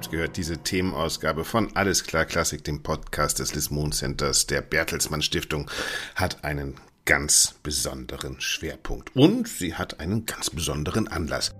habt gehört, diese Themenausgabe von Alles klar Klassik, dem Podcast des Lismon Centers der Bertelsmann Stiftung, hat einen ganz besonderen Schwerpunkt und sie hat einen ganz besonderen Anlass.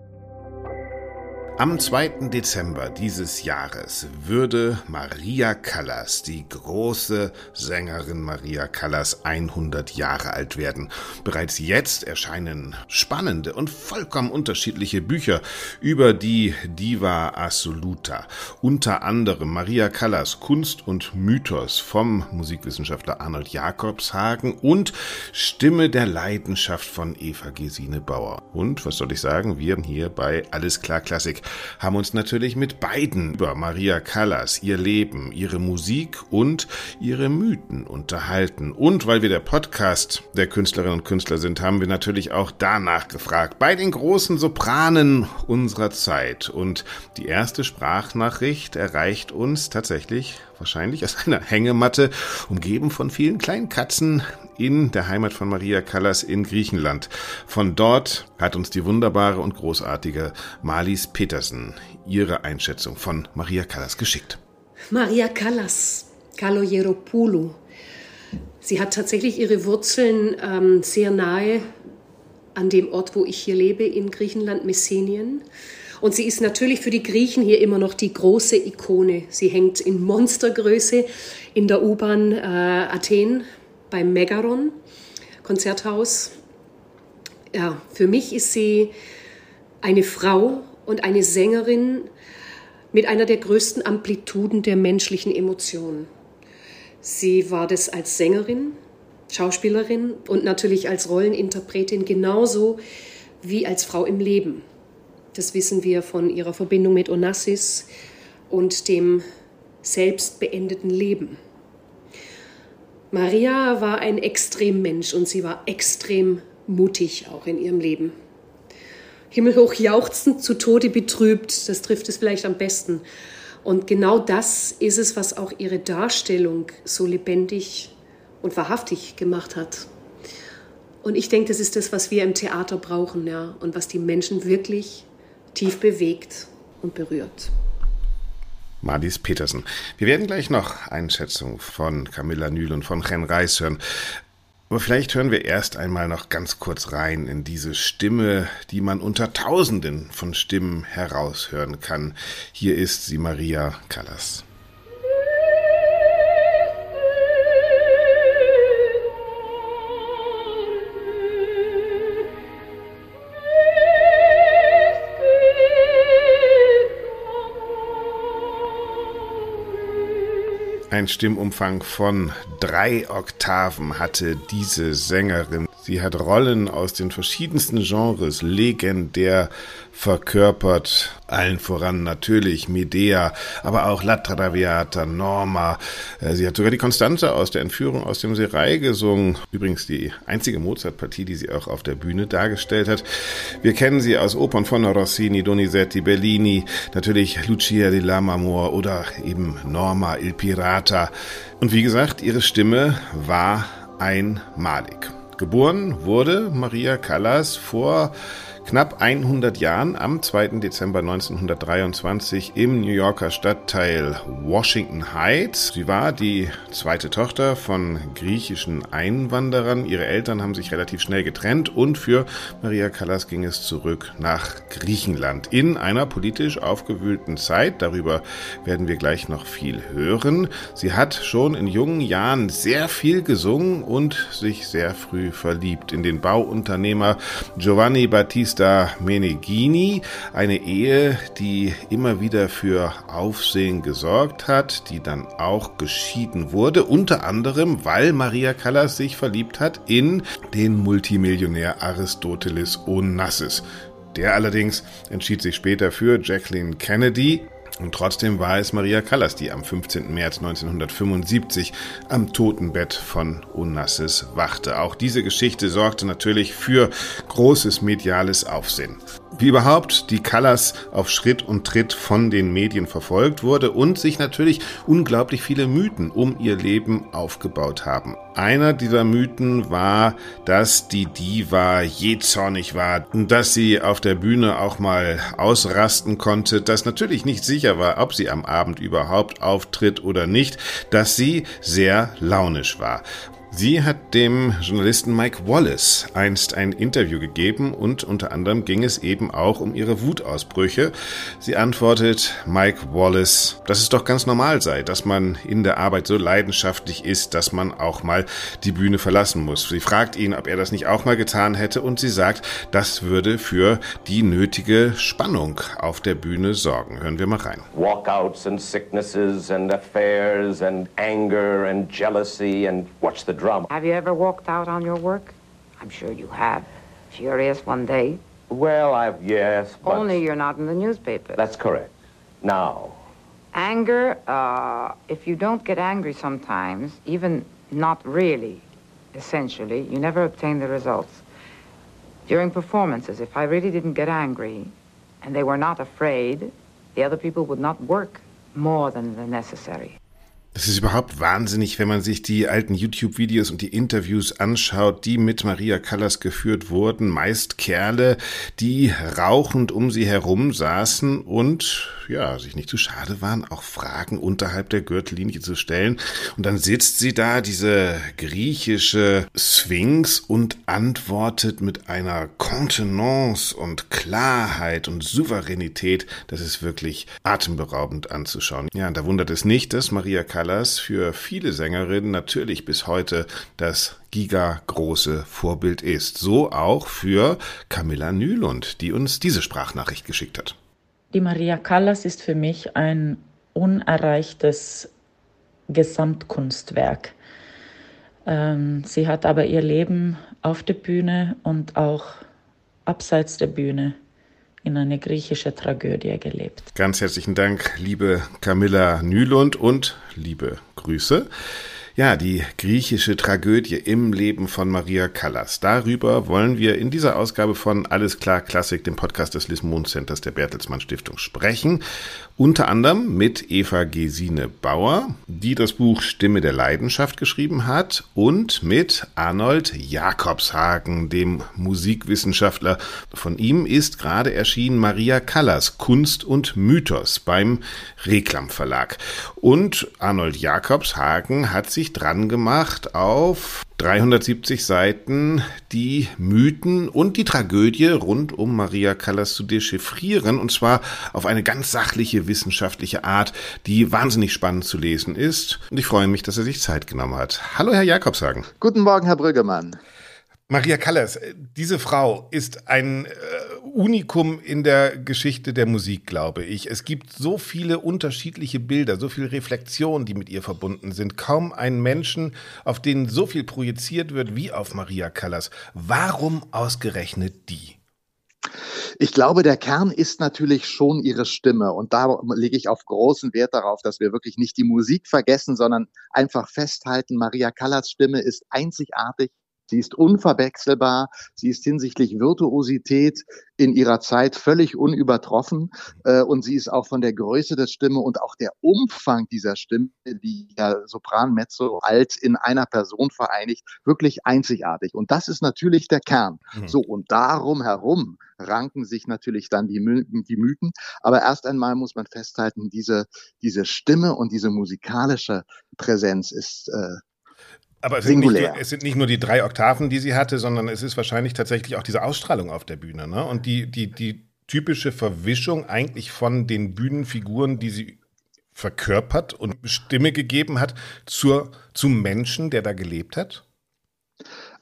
Am 2. Dezember dieses Jahres würde Maria Callas, die große Sängerin Maria Callas, 100 Jahre alt werden. Bereits jetzt erscheinen spannende und vollkommen unterschiedliche Bücher über die Diva Assoluta. Unter anderem Maria Callas Kunst und Mythos vom Musikwissenschaftler Arnold Jakobshagen und Stimme der Leidenschaft von Eva Gesine Bauer. Und was soll ich sagen, wir hier bei Alles klar Klassik haben uns natürlich mit beiden über Maria Callas, ihr Leben, ihre Musik und ihre Mythen unterhalten. Und weil wir der Podcast der Künstlerinnen und Künstler sind, haben wir natürlich auch danach gefragt, bei den großen Sopranen unserer Zeit. Und die erste Sprachnachricht erreicht uns tatsächlich wahrscheinlich aus einer Hängematte, umgeben von vielen kleinen Katzen in der Heimat von Maria Callas in Griechenland. Von dort hat uns die wunderbare und großartige Marlies Petersen ihre Einschätzung von Maria Callas geschickt. Maria Callas, Kaloyeropoulou. Sie hat tatsächlich ihre Wurzeln ähm, sehr nahe an dem Ort, wo ich hier lebe, in Griechenland, Messenien. Und sie ist natürlich für die Griechen hier immer noch die große Ikone. Sie hängt in Monstergröße in der U-Bahn äh, Athen beim Megaron Konzerthaus. Ja, für mich ist sie eine Frau und eine Sängerin mit einer der größten Amplituden der menschlichen Emotionen. Sie war das als Sängerin, Schauspielerin und natürlich als Rolleninterpretin genauso wie als Frau im Leben. Das wissen wir von ihrer Verbindung mit Onassis und dem selbst beendeten Leben. Maria war ein Extremmensch und sie war extrem mutig auch in ihrem Leben. Himmelhoch jauchzend, zu Tode betrübt, das trifft es vielleicht am besten. Und genau das ist es, was auch ihre Darstellung so lebendig und wahrhaftig gemacht hat. Und ich denke, das ist das, was wir im Theater brauchen, ja, und was die Menschen wirklich tief bewegt und berührt. Madis Petersen. Wir werden gleich noch Einschätzungen von Camilla Nühl und von Ren Reis hören. Aber vielleicht hören wir erst einmal noch ganz kurz rein in diese Stimme, die man unter Tausenden von Stimmen heraushören kann. Hier ist sie Maria Callas. Ein Stimmumfang von drei Oktaven hatte diese Sängerin. Sie hat Rollen aus den verschiedensten Genres legendär verkörpert. Allen voran natürlich Medea, aber auch La Traviata, Norma. Äh, sie hat sogar die Konstanze aus der Entführung aus dem Serai gesungen. Übrigens die einzige Mozart-Partie, die sie auch auf der Bühne dargestellt hat. Wir kennen sie aus Opern von Rossini, Donizetti, Bellini, natürlich Lucia di Lammermoor oder eben Norma il Pirata. Und wie gesagt, ihre Stimme war einmalig. Geboren wurde Maria Callas vor knapp 100 Jahren am 2. Dezember 1923 im New Yorker Stadtteil Washington Heights. Sie war die zweite Tochter von griechischen Einwanderern. Ihre Eltern haben sich relativ schnell getrennt und für Maria Callas ging es zurück nach Griechenland in einer politisch aufgewühlten Zeit. Darüber werden wir gleich noch viel hören. Sie hat schon in jungen Jahren sehr viel gesungen und sich sehr früh verliebt in den Bauunternehmer Giovanni Battista Battista Meneghini, eine Ehe, die immer wieder für Aufsehen gesorgt hat, die dann auch geschieden wurde, unter anderem, weil Maria Callas sich verliebt hat in den Multimillionär Aristoteles Onassis. Der allerdings entschied sich später für Jacqueline Kennedy, und trotzdem war es Maria Callas, die am 15. März 1975 am Totenbett von Onassis wachte. Auch diese Geschichte sorgte natürlich für großes mediales Aufsehen. Wie überhaupt die Callas auf Schritt und Tritt von den Medien verfolgt wurde und sich natürlich unglaublich viele Mythen um ihr Leben aufgebaut haben. Einer dieser Mythen war, dass die Diva jähzornig war und dass sie auf der Bühne auch mal ausrasten konnte, dass natürlich nicht sicher war, ob sie am Abend überhaupt auftritt oder nicht, dass sie sehr launisch war. Sie hat dem Journalisten Mike Wallace einst ein Interview gegeben und unter anderem ging es eben auch um ihre Wutausbrüche. Sie antwortet Mike Wallace, dass es doch ganz normal sei, dass man in der Arbeit so leidenschaftlich ist, dass man auch mal die Bühne verlassen muss. Sie fragt ihn, ob er das nicht auch mal getan hätte und sie sagt, das würde für die nötige Spannung auf der Bühne sorgen. Hören wir mal rein. Walkouts and sicknesses and affairs and anger and jealousy and watch the drama. Have you ever walked out on your work? I'm sure you have. Furious one day. Well, I've, yes, but... Only you're not in the newspaper. That's correct. Now. Anger, uh, if you don't get angry sometimes, even not really, essentially, you never obtain the results. During performances, if I really didn't get angry and they were not afraid, the other people would not work more than the necessary. Es ist überhaupt wahnsinnig, wenn man sich die alten YouTube-Videos und die Interviews anschaut, die mit Maria Callas geführt wurden. Meist Kerle, die rauchend um sie herum saßen und ja, sich nicht zu schade waren, auch Fragen unterhalb der Gürtellinie zu stellen. Und dann sitzt sie da, diese griechische Sphinx, und antwortet mit einer Kontenance und Klarheit und Souveränität. Das ist wirklich atemberaubend anzuschauen. Ja, da wundert es nicht, dass Maria Callas Callas für viele Sängerinnen natürlich bis heute das gigagroße Vorbild ist. So auch für Camilla Nylund, die uns diese Sprachnachricht geschickt hat. Die Maria Callas ist für mich ein unerreichtes Gesamtkunstwerk. Ähm, sie hat aber ihr Leben auf der Bühne und auch abseits der Bühne in eine griechische Tragödie gelebt. Ganz herzlichen Dank, liebe Camilla Nylund und liebe Grüße. Ja, die griechische Tragödie im Leben von Maria Callas. Darüber wollen wir in dieser Ausgabe von Alles klar Klassik, dem Podcast des Lismon Centers der Bertelsmann Stiftung, sprechen. Unter anderem mit Eva Gesine Bauer, die das Buch Stimme der Leidenschaft geschrieben hat, und mit Arnold Jakobshagen, dem Musikwissenschaftler. Von ihm ist gerade erschienen Maria Callas Kunst und Mythos beim Reklam Verlag. Und Arnold Jakobshagen hat sich dran gemacht auf 370 Seiten die Mythen und die Tragödie rund um Maria Callas zu dechiffrieren und zwar auf eine ganz sachliche wissenschaftliche Art, die wahnsinnig spannend zu lesen ist und ich freue mich, dass er sich Zeit genommen hat. Hallo Herr Jakobsagen. Guten Morgen, Herr Brüggemann. Maria Callas, diese Frau ist ein äh, Unikum in der Geschichte der Musik, glaube ich. Es gibt so viele unterschiedliche Bilder, so viel Reflexion, die mit ihr verbunden sind. Kaum einen Menschen, auf den so viel projiziert wird wie auf Maria Callas. Warum ausgerechnet die? Ich glaube, der Kern ist natürlich schon ihre Stimme. Und da lege ich auf großen Wert darauf, dass wir wirklich nicht die Musik vergessen, sondern einfach festhalten, Maria Callas Stimme ist einzigartig Sie ist unverwechselbar. Sie ist hinsichtlich Virtuosität in ihrer Zeit völlig unübertroffen. Äh, und sie ist auch von der Größe der Stimme und auch der Umfang dieser Stimme, die ja Sopran, Mezzo, Alt in einer Person vereinigt, wirklich einzigartig. Und das ist natürlich der Kern. Mhm. So, und darum herum ranken sich natürlich dann die, My die Mythen. Aber erst einmal muss man festhalten, diese, diese Stimme und diese musikalische Präsenz ist äh, aber es sind, nicht, es sind, nicht, nur die drei Oktaven, die sie hatte, sondern es ist wahrscheinlich tatsächlich auch diese Ausstrahlung auf der Bühne. Ne? Und die, die, die typische Verwischung eigentlich von den Bühnenfiguren, die sie verkörpert und Stimme gegeben hat, zur, zum Menschen, der da gelebt hat?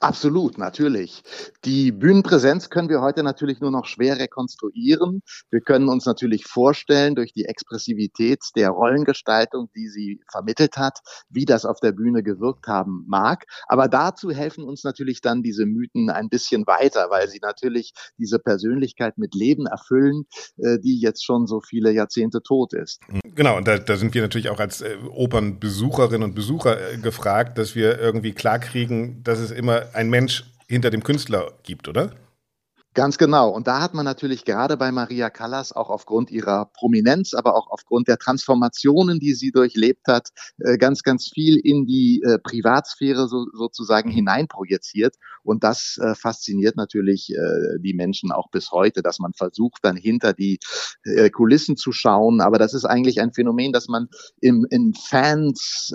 Absolut, natürlich. Die Bühnenpräsenz können wir heute natürlich nur noch schwer rekonstruieren. Wir können uns natürlich vorstellen durch die Expressivität der Rollengestaltung, die sie vermittelt hat, wie das auf der Bühne gewirkt haben mag. Aber dazu helfen uns natürlich dann diese Mythen ein bisschen weiter, weil sie natürlich diese Persönlichkeit mit Leben erfüllen, äh, die jetzt schon so viele Jahrzehnte tot ist. Genau, und da, da sind wir natürlich auch als äh, Opernbesucherinnen und Besucher äh, gefragt, dass wir irgendwie klarkriegen, dass es immer ein Mensch hinter dem Künstler gibt, oder? Ganz genau. Und da hat man natürlich gerade bei Maria Callas auch aufgrund ihrer Prominenz, aber auch aufgrund der Transformationen, die sie durchlebt hat, äh, ganz, ganz viel in die äh, Privatsphäre so, sozusagen hineinprojiziert. Und das äh, fasziniert natürlich die Menschen auch bis heute, dass man versucht, dann hinter die Kulissen zu schauen. Aber das ist eigentlich ein Phänomen, das man im, in Fans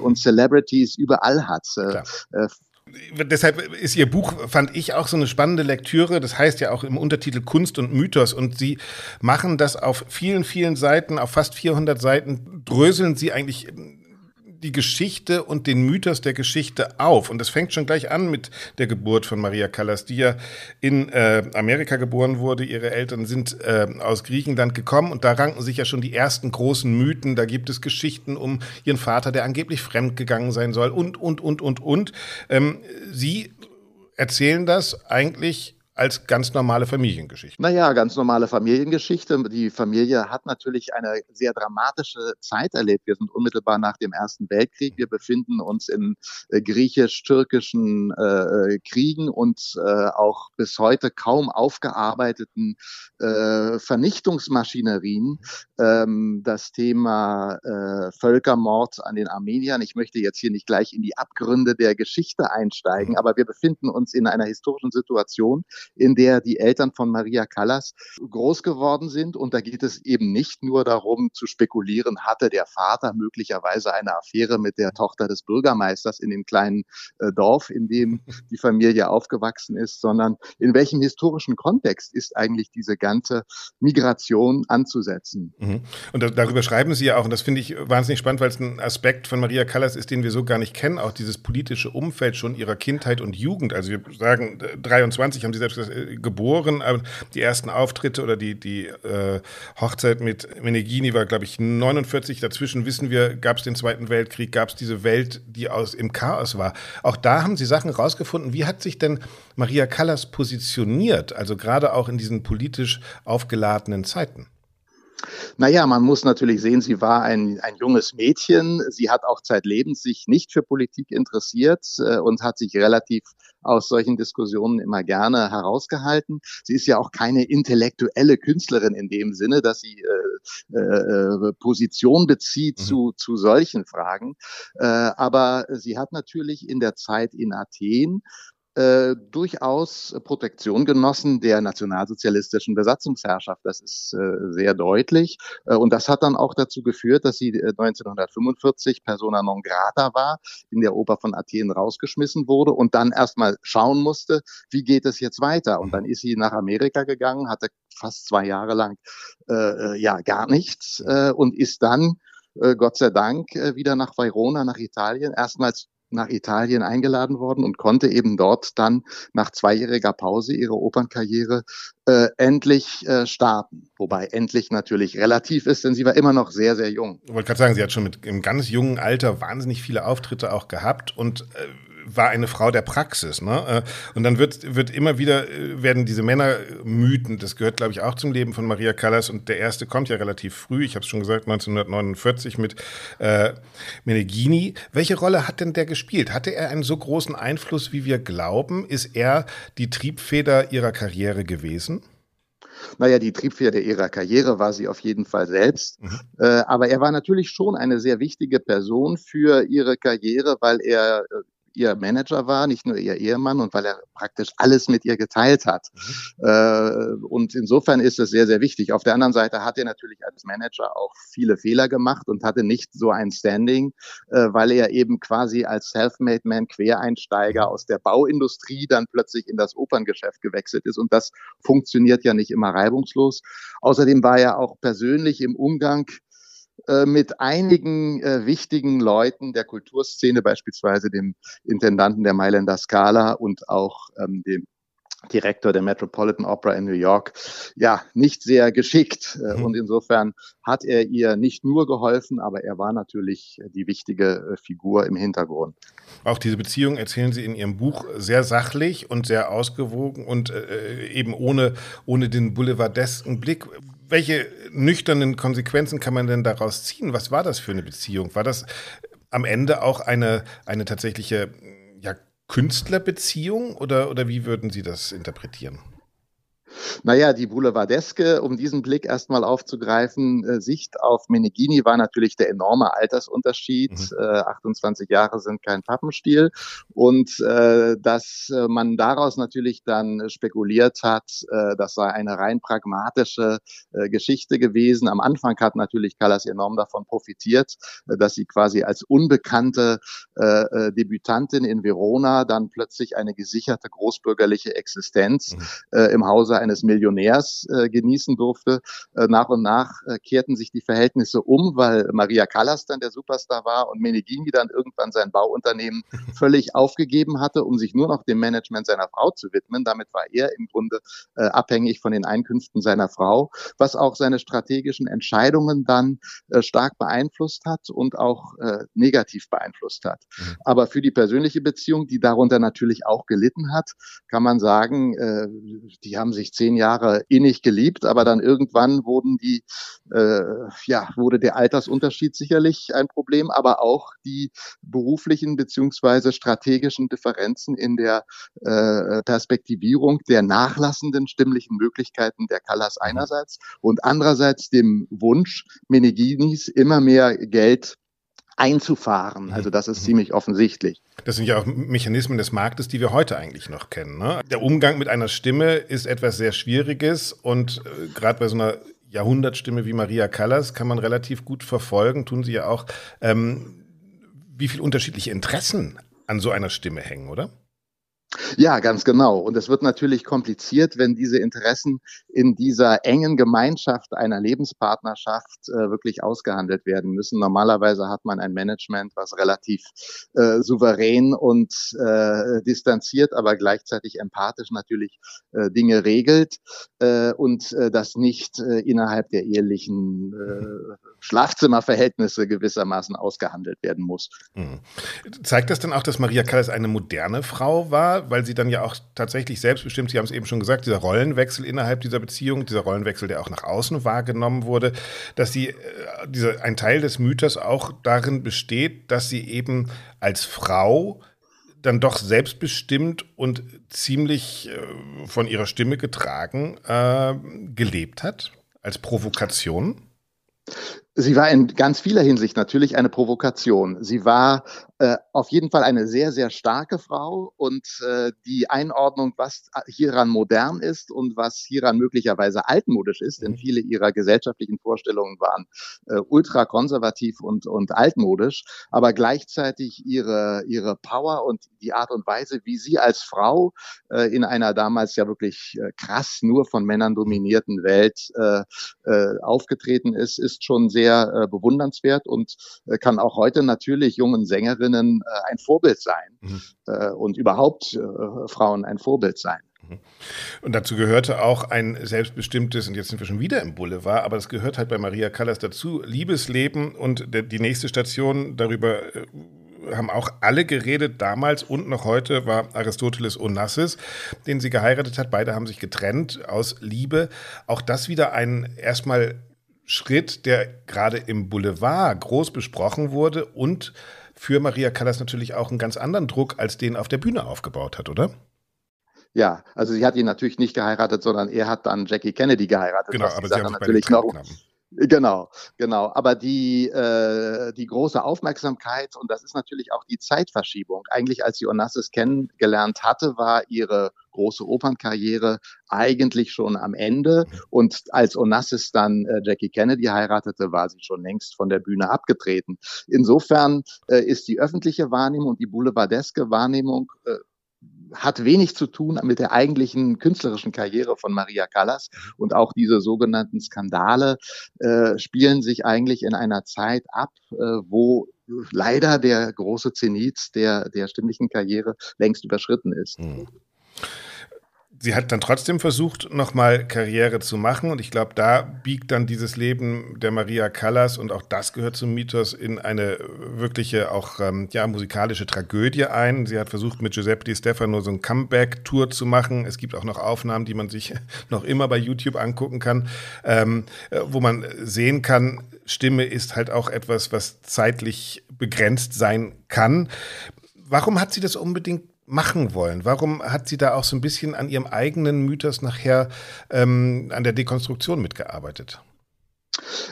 und Celebrities überall hat. Klar deshalb ist Ihr Buch, fand ich, auch so eine spannende Lektüre. Das heißt ja auch im Untertitel Kunst und Mythos. Und Sie machen das auf vielen, vielen Seiten, auf fast 400 Seiten, dröseln Sie eigentlich die Geschichte und den Mythos der Geschichte auf. Und das fängt schon gleich an mit der Geburt von Maria Callas, die ja in äh, Amerika geboren wurde. Ihre Eltern sind äh, aus Griechenland gekommen und da ranken sich ja schon die ersten großen Mythen. Da gibt es Geschichten um ihren Vater, der angeblich fremdgegangen sein soll und, und, und, und, und. Ähm, Sie erzählen das eigentlich als ganz normale Familiengeschichte. Naja, ganz normale Familiengeschichte. Die Familie hat natürlich eine sehr dramatische Zeit erlebt. Wir sind unmittelbar nach dem Ersten Weltkrieg. Wir befinden uns in äh, griechisch-türkischen äh, Kriegen und äh, auch bis heute kaum aufgearbeiteten äh, Vernichtungsmaschinerien. Ähm, das Thema äh, Völkermord an den Armeniern. Ich möchte jetzt hier nicht gleich in die Abgründe der Geschichte einsteigen, mhm. aber wir befinden uns in einer historischen Situation, in der die Eltern von Maria Callas groß geworden sind. Und da geht es eben nicht nur darum zu spekulieren, hatte der Vater möglicherweise eine Affäre mit der Tochter des Bürgermeisters in dem kleinen äh, Dorf, in dem die Familie aufgewachsen ist, sondern in welchem historischen Kontext ist eigentlich diese ganze Migration anzusetzen. Mhm. Und darüber schreiben Sie ja auch, und das finde ich wahnsinnig spannend, weil es ein Aspekt von Maria Callas ist, den wir so gar nicht kennen, auch dieses politische Umfeld schon ihrer Kindheit und Jugend. Also wir sagen, 23 haben Sie selbst äh, geboren, aber die ersten Auftritte oder die, die äh, Hochzeit mit Menegini war, glaube ich, 49. Dazwischen wissen wir, gab es den Zweiten Weltkrieg, gab es diese Welt, die aus im Chaos war. Auch da haben Sie Sachen rausgefunden. Wie hat sich denn Maria Callas positioniert, also gerade auch in diesen politisch aufgeladenen Zeiten? Naja, man muss natürlich sehen, sie war ein, ein junges Mädchen. Sie hat auch zeitlebens sich nicht für Politik interessiert äh, und hat sich relativ aus solchen Diskussionen immer gerne herausgehalten. Sie ist ja auch keine intellektuelle Künstlerin in dem Sinne, dass sie äh, äh, Position bezieht mhm. zu, zu solchen Fragen. Äh, aber sie hat natürlich in der Zeit in Athen äh, durchaus Protektion genossen der nationalsozialistischen Besatzungsherrschaft. Das ist äh, sehr deutlich. Äh, und das hat dann auch dazu geführt, dass sie 1945 äh, persona non grata war, in der Oper von Athen rausgeschmissen wurde und dann erstmal schauen musste, wie geht es jetzt weiter. Und dann ist sie nach Amerika gegangen, hatte fast zwei Jahre lang äh, äh ja gar nichts äh, und ist dann Gott sei Dank wieder nach Verona, nach Italien, erstmals nach Italien eingeladen worden und konnte eben dort dann nach zweijähriger Pause ihre Opernkarriere äh, endlich äh, starten. Wobei endlich natürlich relativ ist, denn sie war immer noch sehr, sehr jung. Ich wollte gerade sagen, sie hat schon mit im ganz jungen Alter wahnsinnig viele Auftritte auch gehabt und äh, war eine Frau der Praxis. Ne? Äh, und dann wird, wird immer wieder, äh, werden diese Männermythen, das gehört, glaube ich, auch zum Leben von Maria Callas. Und der erste kommt ja relativ früh, ich habe es schon gesagt, 1949 mit äh, Meneghini. Welche Rolle hat denn der gespielt? Hatte er einen so großen Einfluss, wie wir glauben? Ist er die Triebfeder ihrer Karriere gewesen? Naja, die Triebfeder ihrer Karriere war sie auf jeden Fall selbst. Mhm. Äh, aber er war natürlich schon eine sehr wichtige Person für ihre Karriere, weil er äh, ihr Manager war, nicht nur ihr Ehemann und weil er praktisch alles mit ihr geteilt hat. Mhm. Äh, und insofern ist es sehr, sehr wichtig. Auf der anderen Seite hat er natürlich als Manager auch viele Fehler gemacht und hatte nicht so ein Standing, äh, weil er eben quasi als Self-Made Man Quereinsteiger mhm. aus der Bauindustrie dann plötzlich in das Operngeschäft gewechselt ist. Und das funktioniert ja nicht immer reibungslos. Außerdem war er auch persönlich im Umgang mit einigen äh, wichtigen Leuten der Kulturszene, beispielsweise dem Intendanten der Mailänder Scala und auch ähm, dem Direktor der Metropolitan Opera in New York, ja, nicht sehr geschickt. Äh, mhm. Und insofern hat er ihr nicht nur geholfen, aber er war natürlich die wichtige äh, Figur im Hintergrund. Auch diese Beziehung erzählen Sie in Ihrem Buch sehr sachlich und sehr ausgewogen und äh, eben ohne, ohne den boulevardesken Blick. Welche nüchternen Konsequenzen kann man denn daraus ziehen? Was war das für eine Beziehung? War das am Ende auch eine, eine tatsächliche ja, Künstlerbeziehung oder, oder wie würden Sie das interpretieren? Naja, die Boulevardeske, um diesen Blick erstmal aufzugreifen, äh, Sicht auf Meneghini war natürlich der enorme Altersunterschied. Mhm. Äh, 28 Jahre sind kein Pappenstiel. Und äh, dass äh, man daraus natürlich dann spekuliert hat, äh, das sei eine rein pragmatische äh, Geschichte gewesen. Am Anfang hat natürlich Callas enorm davon profitiert, äh, dass sie quasi als unbekannte äh, äh, Debütantin in Verona dann plötzlich eine gesicherte großbürgerliche Existenz mhm. äh, im Hause eines Millionärs äh, genießen durfte. Äh, nach und nach äh, kehrten sich die Verhältnisse um, weil Maria Callas dann der Superstar war und Meneghini dann irgendwann sein Bauunternehmen völlig aufgegeben hatte, um sich nur noch dem Management seiner Frau zu widmen. Damit war er im Grunde äh, abhängig von den Einkünften seiner Frau, was auch seine strategischen Entscheidungen dann äh, stark beeinflusst hat und auch äh, negativ beeinflusst hat. Mhm. Aber für die persönliche Beziehung, die darunter natürlich auch gelitten hat, kann man sagen, die haben sich zehn Jahre innig geliebt, aber dann irgendwann wurden die, äh, ja, wurde der Altersunterschied sicherlich ein Problem, aber auch die beruflichen beziehungsweise strategischen Differenzen in der äh, Perspektivierung der nachlassenden stimmlichen Möglichkeiten der Callas mhm. einerseits und andererseits dem Wunsch Meneghinis immer mehr Geld einzufahren. Also das ist mhm. ziemlich offensichtlich. Das sind ja auch Mechanismen des Marktes, die wir heute eigentlich noch kennen. Ne? Der Umgang mit einer Stimme ist etwas sehr Schwieriges und äh, gerade bei so einer Jahrhundertstimme wie Maria Callas kann man relativ gut verfolgen, tun sie ja auch, ähm, wie viele unterschiedliche Interessen an so einer Stimme hängen, oder? Ja, ganz genau. Und es wird natürlich kompliziert, wenn diese Interessen in dieser engen Gemeinschaft einer Lebenspartnerschaft äh, wirklich ausgehandelt werden müssen. Normalerweise hat man ein Management, was relativ äh, souverän und äh, distanziert, aber gleichzeitig empathisch natürlich äh, Dinge regelt äh, und äh, das nicht innerhalb der ehelichen Schlafzimmerverhältnisse gewissermaßen ausgehandelt werden muss. Mhm. Zeigt das dann auch, dass Maria Callas eine moderne Frau war? Weil sie dann ja auch tatsächlich selbstbestimmt, Sie haben es eben schon gesagt, dieser Rollenwechsel innerhalb dieser Beziehung, dieser Rollenwechsel, der auch nach außen wahrgenommen wurde, dass sie, äh, diese, ein Teil des Mythos auch darin besteht, dass sie eben als Frau dann doch selbstbestimmt und ziemlich äh, von ihrer Stimme getragen äh, gelebt hat, als Provokation? Sie war in ganz vieler Hinsicht natürlich eine Provokation. Sie war äh, auf jeden Fall eine sehr, sehr starke Frau und äh, die Einordnung, was hieran modern ist und was hieran möglicherweise altmodisch ist, denn mhm. viele ihrer gesellschaftlichen Vorstellungen waren äh, ultrakonservativ und, und altmodisch, aber gleichzeitig ihre, ihre Power und die Art und Weise, wie sie als Frau äh, in einer damals ja wirklich äh, krass nur von Männern dominierten Welt äh, äh, aufgetreten ist, ist schon sehr sehr äh, bewundernswert und äh, kann auch heute natürlich jungen Sängerinnen äh, ein Vorbild sein mhm. Äh, und überhaupt äh, Frauen ein Vorbild sein. Mhm. Und dazu gehörte auch ein selbstbestimmtes, und jetzt sind wir schon wieder im Boulevard, aber das gehört halt bei Maria Callas dazu, Liebesleben und der, die nächste Station, darüber äh, haben auch alle geredet, damals und noch heute war Aristoteles Onassis, den sie geheiratet hat. Beide haben sich getrennt aus Liebe. Auch das wieder ein erstmal Schritt, der gerade im Boulevard groß besprochen wurde und für Maria Callas natürlich auch einen ganz anderen Druck als den auf der Bühne aufgebaut hat, oder? Ja, also sie hat ihn natürlich nicht geheiratet, sondern er hat dann Jackie Kennedy geheiratet. Genau, aber sie haben natürlich noch, Genau, genau. Aber die, äh, die große Aufmerksamkeit, und das ist natürlich auch die Zeitverschiebung. Eigentlich, als sie Onassis kennengelernt hatte, war ihre große Opernkarriere eigentlich schon am Ende. Und als Onassis dann äh, Jackie Kennedy heiratete, war sie schon längst von der Bühne abgetreten. Insofern äh, ist die öffentliche Wahrnehmung und die boulevardeske Wahrnehmung äh, hat wenig zu tun mit der eigentlichen künstlerischen Karriere von Maria Callas. Mhm. Und auch diese sogenannten Skandale äh, spielen sich eigentlich in einer Zeit ab, äh, wo leider der große Zenit der, der stimmlichen Karriere längst überschritten ist. Mhm sie hat dann trotzdem versucht, nochmal Karriere zu machen. Und ich glaube, da biegt dann dieses Leben der Maria Callas und auch das gehört zum Mythos in eine wirkliche, auch ähm, ja, musikalische Tragödie ein. Sie hat versucht, mit Giuseppe Di Stefano so ein Comeback-Tour zu machen. Es gibt auch noch Aufnahmen, die man sich noch immer bei YouTube angucken kann, ähm, äh, wo man sehen kann, Stimme ist halt auch etwas, was zeitlich begrenzt sein kann. Warum hat sie das unbedingt machen wollen? Warum hat sie da auch so ein bisschen an ihrem eigenen Mythos nachher ähm, an der Dekonstruktion mitgearbeitet?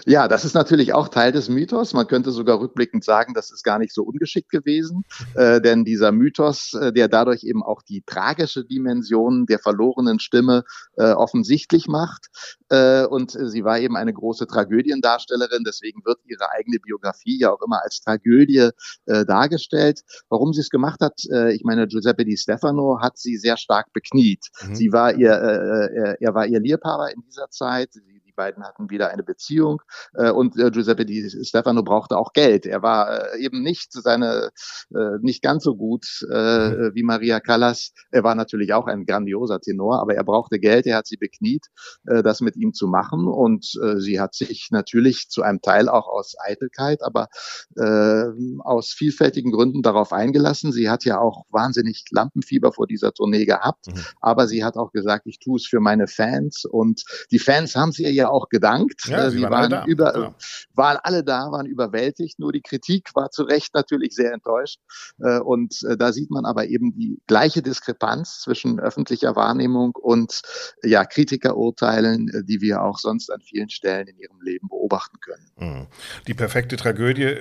Ja, das ist natürlich auch Teil des Mythos. Man könnte sogar rückblickend sagen, das ist gar nicht so ungeschickt gewesen, äh, denn dieser Mythos, äh, der dadurch eben auch die tragische Dimension der verlorenen Stimme äh, offensichtlich macht. Äh, und sie war eben eine große Tragödiendarstellerin, deswegen wird ihre eigene Biografie ja auch immer als Tragödie äh, dargestellt. Warum sie es gemacht hat, ich meine, Giuseppe Di Stefano hat sie sehr stark bekniet. Mhm. Sie war ihr, er, war ihr Liebhaber in dieser Zeit. Sie beiden hatten wieder eine Beziehung äh, und äh, Giuseppe Di Stefano brauchte auch Geld. Er war äh, eben nicht seine äh, nicht ganz so gut äh, mhm. wie Maria Callas. Er war natürlich auch ein grandioser Tenor, aber er brauchte Geld. Er hat sie bekniet, äh, das mit ihm zu machen und äh, sie hat sich natürlich zu einem Teil auch aus Eitelkeit, aber äh, aus vielfältigen Gründen darauf eingelassen. Sie hat ja auch wahnsinnig Lampenfieber vor dieser Tournee gehabt, mhm. aber sie hat auch gesagt, ich tue es für meine Fans und die Fans haben sie ja ihr auch gedankt. Ja, äh, sie, sie waren, waren über, ja. waren alle da, waren überwältigt. Nur die Kritik war zu Recht natürlich sehr enttäuscht. Äh, und äh, da sieht man aber eben die gleiche Diskrepanz zwischen öffentlicher Wahrnehmung und ja, Kritikerurteilen, die wir auch sonst an vielen Stellen in ihrem Leben beobachten können. Mhm. Die perfekte Tragödie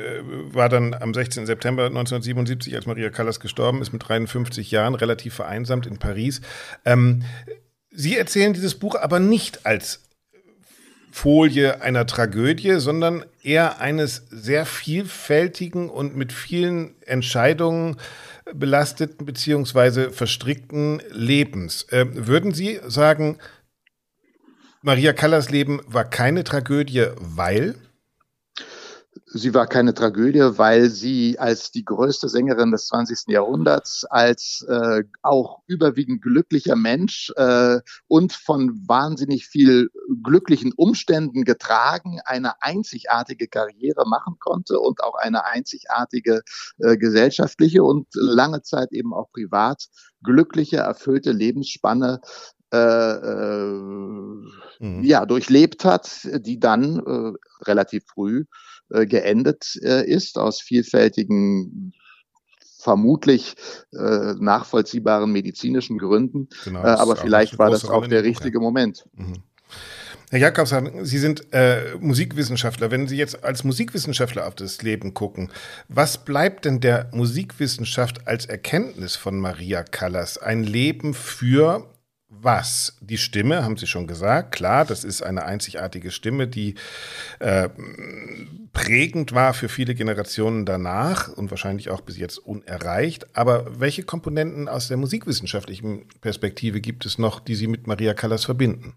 war dann am 16. September 1977, als Maria Callas gestorben ist, mit 53 Jahren, relativ vereinsamt in Paris. Ähm, Sie erzählen dieses Buch aber nicht als Folie einer Tragödie, sondern eher eines sehr vielfältigen und mit vielen Entscheidungen belasteten beziehungsweise verstrickten Lebens. Äh, würden Sie sagen, Maria Callas Leben war keine Tragödie, weil? Sie war keine Tragödie, weil sie als die größte Sängerin des 20. Jahrhunderts, als äh, auch überwiegend glücklicher Mensch äh, und von wahnsinnig viel glücklichen Umständen getragen, eine einzigartige Karriere machen konnte und auch eine einzigartige äh, gesellschaftliche und lange Zeit eben auch privat glückliche, erfüllte Lebensspanne äh, äh, mhm. ja, durchlebt hat, die dann äh, relativ früh äh, geendet äh, ist, aus vielfältigen vermutlich äh, nachvollziehbaren medizinischen Gründen. Genau, äh, aber vielleicht war das auch der richtige Moment. Mhm. Herr Jakobs, Sie sind äh, Musikwissenschaftler. Wenn Sie jetzt als Musikwissenschaftler auf das Leben gucken, was bleibt denn der Musikwissenschaft als Erkenntnis von Maria Callas? Ein Leben für was? Die Stimme, haben Sie schon gesagt. Klar, das ist eine einzigartige Stimme, die äh, prägend war für viele Generationen danach und wahrscheinlich auch bis jetzt unerreicht. Aber welche Komponenten aus der musikwissenschaftlichen Perspektive gibt es noch, die Sie mit Maria Callas verbinden?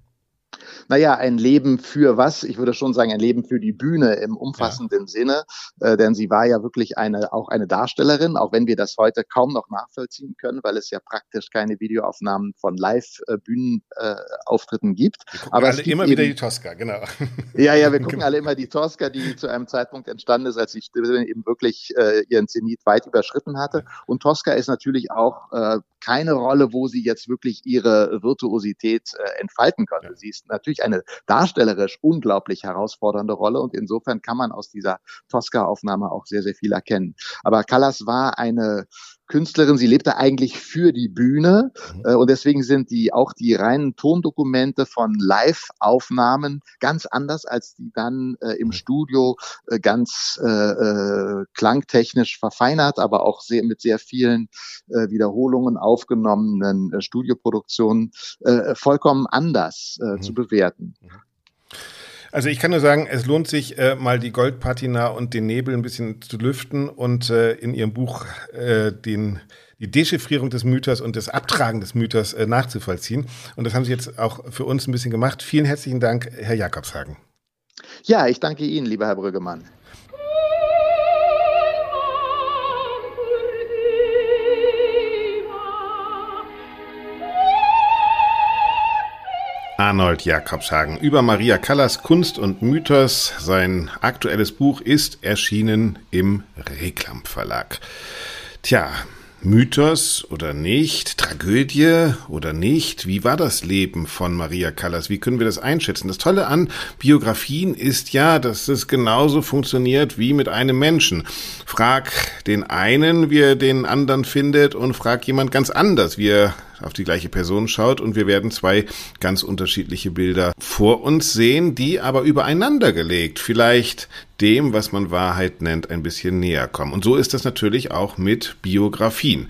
Naja, ein Leben für was? Ich würde schon sagen, ein Leben für die Bühne im umfassenden ja. Sinne, äh, denn sie war ja wirklich eine, auch eine Darstellerin, auch wenn wir das heute kaum noch nachvollziehen können, weil es ja praktisch keine Videoaufnahmen von Live-Bühnenauftritten gibt. Wir gucken Aber alle immer eben, wieder die Tosca, genau. Ja, ja, wir gucken genau. alle immer die Tosca, die zu einem Zeitpunkt entstanden ist, als die Stimme eben wirklich äh, ihren Zenit weit überschritten hatte. Und Tosca ist natürlich auch äh, keine Rolle, wo sie jetzt wirklich ihre Virtuosität äh, entfalten konnte. Ja. Sie ist natürlich eine darstellerisch unglaublich herausfordernde Rolle und insofern kann man aus dieser Tosca-Aufnahme auch sehr, sehr viel erkennen. Aber Callas war eine Künstlerin, sie lebte eigentlich für die Bühne mhm. äh, und deswegen sind die auch die reinen Tondokumente von Live-Aufnahmen ganz anders als die dann äh, im mhm. Studio äh, ganz äh, äh, klangtechnisch verfeinert, aber auch sehr, mit sehr vielen äh, Wiederholungen aufgenommenen Studioproduktionen vollkommen anders mhm. zu bewerten. Mhm. Also ich kann nur sagen, es lohnt sich äh, mal die Goldpatina und den Nebel ein bisschen zu lüften und äh, in Ihrem Buch äh, den die Dechiffrierung des Mythos und das Abtragen des Mythos äh, nachzuvollziehen. Und das haben Sie jetzt auch für uns ein bisschen gemacht. Vielen herzlichen Dank, Herr Jakobshagen. Ja, ich danke Ihnen, lieber Herr Brüggemann. Arnold Jakobshagen über Maria Callas Kunst und Mythos. Sein aktuelles Buch ist erschienen im Reklam Verlag. Tja, Mythos oder nicht? Tragödie oder nicht? Wie war das Leben von Maria Callas? Wie können wir das einschätzen? Das Tolle an Biografien ist ja, dass es genauso funktioniert wie mit einem Menschen. Frag den einen, wie er den anderen findet und frag jemand ganz anders, wie er auf die gleiche Person schaut und wir werden zwei ganz unterschiedliche Bilder vor uns sehen, die aber übereinander gelegt vielleicht dem, was man Wahrheit nennt, ein bisschen näher kommen. Und so ist das natürlich auch mit Biografien.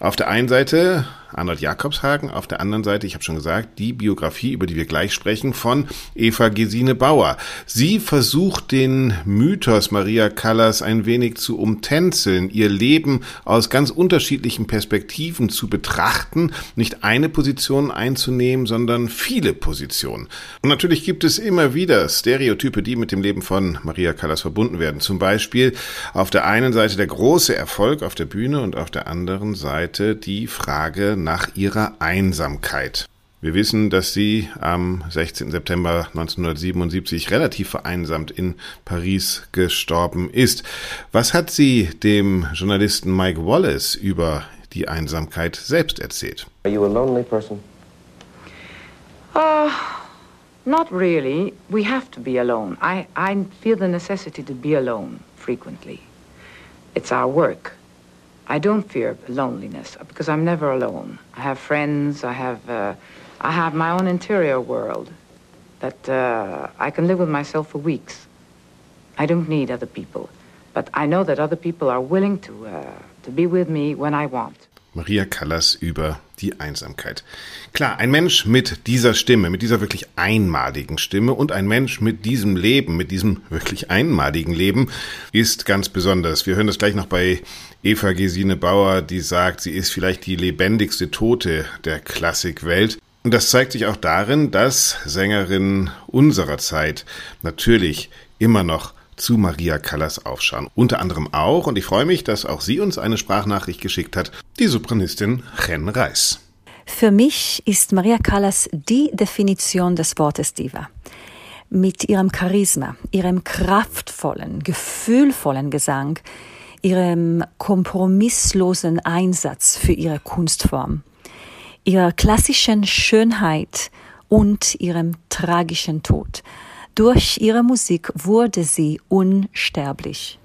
Auf der einen Seite Arnold Jakobshagen, auf der anderen Seite, ich habe schon gesagt, die Biografie, über die wir gleich sprechen, von Eva Gesine Bauer. Sie versucht den Mythos Maria Callas ein wenig zu umtänzeln, ihr Leben aus ganz unterschiedlichen Perspektiven zu betrachten, nicht eine Position einzunehmen, sondern viele Positionen. Und natürlich gibt es immer wieder Stereotype, die mit dem Leben von Maria Callas verbunden werden. Zum Beispiel auf der einen Seite der große Erfolg auf der Bühne und auf der anderen Seite die Frage nach ihrer Einsamkeit. Wir wissen, dass sie am 16. September 1977 relativ vereinsamt in Paris gestorben ist. Was hat sie dem Journalisten Mike Wallace über die Einsamkeit selbst erzählt? Are you a lonely person? Uh, not really. We have to be alone. I, I feel the necessity to be alone frequently. It's our work. I don't fear loneliness because I'm never alone. I have friends. I have, uh, I have my own interior world that uh, I can live with myself for weeks. I don't need other people, but I know that other people are willing to uh, to be with me when I want. Maria Callas über die Einsamkeit. Klar, ein Mensch mit dieser Stimme, mit dieser wirklich einmaligen Stimme und ein Mensch mit diesem Leben, mit diesem wirklich einmaligen Leben ist ganz besonders. Wir hören das gleich noch bei Eva Gesine Bauer, die sagt, sie ist vielleicht die lebendigste Tote der Klassikwelt. Und das zeigt sich auch darin, dass Sängerinnen unserer Zeit natürlich immer noch zu Maria Callas aufschauen. Unter anderem auch, und ich freue mich, dass auch sie uns eine Sprachnachricht geschickt hat, die Sopranistin Ren Reis. Für mich ist Maria Callas die Definition des Wortes Diva. Mit ihrem Charisma, ihrem kraftvollen, gefühlvollen Gesang, ihrem kompromisslosen Einsatz für ihre Kunstform, ihrer klassischen Schönheit und ihrem tragischen Tod. Durch ihre Musik wurde sie unsterblich.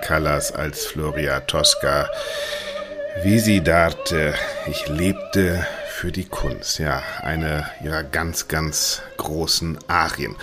Callas als Floria Tosca. Visidarte, ich lebte für die Kunst. Ja, eine ihrer ganz, ganz großen Arien.